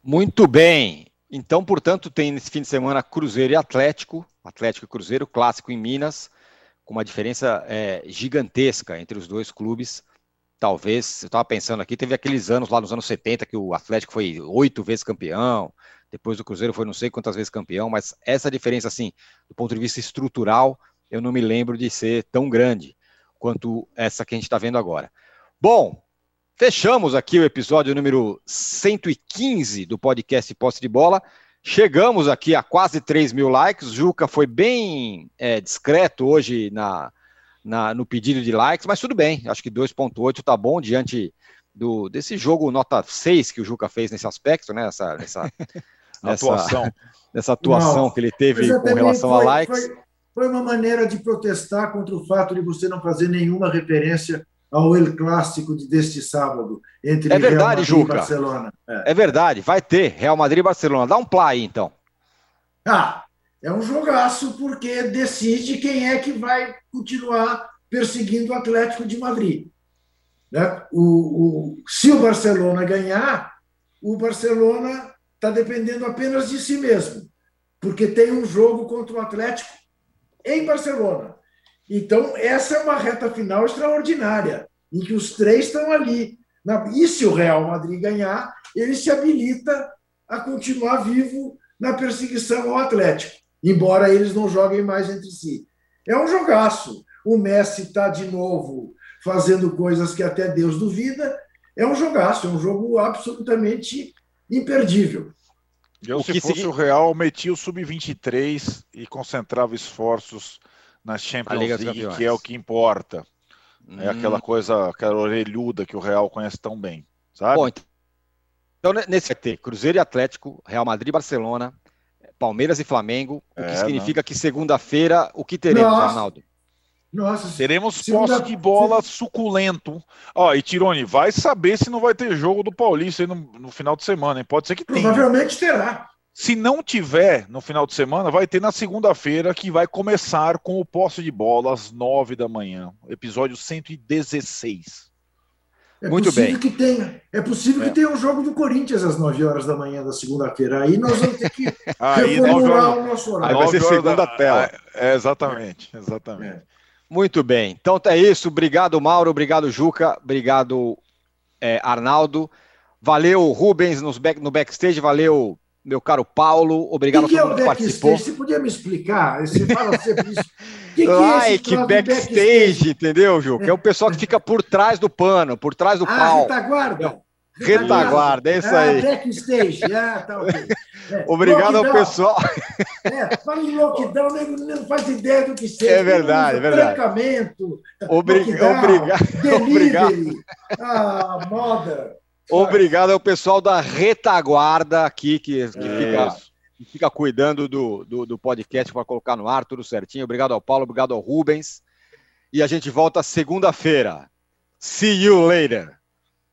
Muito bem. Então, portanto, tem nesse fim de semana Cruzeiro e Atlético, Atlético e Cruzeiro, clássico em Minas, com uma diferença é, gigantesca entre os dois clubes talvez, eu estava pensando aqui, teve aqueles anos lá nos anos 70 que o Atlético foi oito vezes campeão, depois o Cruzeiro foi não sei quantas vezes campeão, mas essa diferença, assim, do ponto de vista estrutural, eu não me lembro de ser tão grande quanto essa que a gente está vendo agora. Bom, fechamos aqui o episódio número 115 do podcast Posse de Bola. Chegamos aqui a quase 3 mil likes. Juca foi bem é, discreto hoje na, na, no pedido de likes, mas tudo bem, acho que 2.8 tá bom diante do, desse jogo nota 6 que o Juca fez nesse aspecto, né? Essa, essa, [laughs] nessa, atuação. [laughs] nessa atuação não, que ele teve com relação foi, a likes. Foi, foi, uma maneira de protestar contra o fato de você não fazer nenhuma referência ao El Clássico de deste sábado entre é verdade, Real Madrid Juca. e Barcelona. É. é verdade, vai ter Real Madrid e Barcelona. Dá um play aí, então. Ah, é um jogaço porque decide quem é que vai continuar perseguindo o Atlético de Madrid. Né? O, o, se o Barcelona ganhar, o Barcelona está dependendo apenas de si mesmo, porque tem um jogo contra o Atlético em Barcelona. Então, essa é uma reta final extraordinária, em que os três estão ali. E se o Real Madrid ganhar, ele se habilita a continuar vivo na perseguição ao Atlético embora eles não joguem mais entre si. É um jogaço. O Messi está de novo fazendo coisas que até Deus duvida. É um jogaço, é um jogo absolutamente imperdível. Eu, se fosse o Real, metia o sub-23 e concentrava esforços na Champions League, que é o que importa. Hum. É aquela coisa, aquela orelhuda que o Real conhece tão bem, sabe? Bom, então nesse vai ter Cruzeiro e Atlético, Real Madrid e Barcelona, Palmeiras e Flamengo, o que é, significa não. que segunda-feira, o que teremos, Nossa. Arnaldo? Nossa, Teremos segunda... posse de bola suculento. Ó, e Tirone, vai saber se não vai ter jogo do Paulista aí no, no final de semana, hein? Pode ser que tenha. Provavelmente terá. Se não tiver no final de semana, vai ter na segunda-feira, que vai começar com o posse de bola às nove da manhã. Episódio 116. É Muito bem. Que tenha, é possível é. que tenha um jogo do Corinthians às 9 horas da manhã da segunda-feira. Aí nós vamos ter que [laughs] reformular o nosso horário. Aí vai ser segunda da... tela. É, exatamente, exatamente. É. Muito bem. Então é isso. Obrigado, Mauro. Obrigado, Juca. Obrigado, é, Arnaldo. Valeu, Rubens, back, no backstage. Valeu, meu caro Paulo. Obrigado que a todo mundo que participou. Você podia me explicar? Você fala sempre isso. [laughs] Que que like, é backstage, backstage, entendeu, Ju? Que é o pessoal que fica por trás do pano, por trás do ah, pau. Retaguarda. Retaguarda, é isso aí. Ah, backstage, ah, tá ok. É, Obrigado lockdown. ao pessoal. É, fala em lockdown, não faz ideia do que seja. É verdade, é verdade. Trancamento, Obrig... lockdown, obrigado. delivery, obrigado. Ah, moda. Obrigado ao pessoal da retaguarda aqui, que, que é. fica, que fica cuidando do, do, do podcast para colocar no ar, tudo certinho. Obrigado ao Paulo, obrigado ao Rubens. E a gente volta segunda-feira. See you later.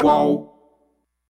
Qual?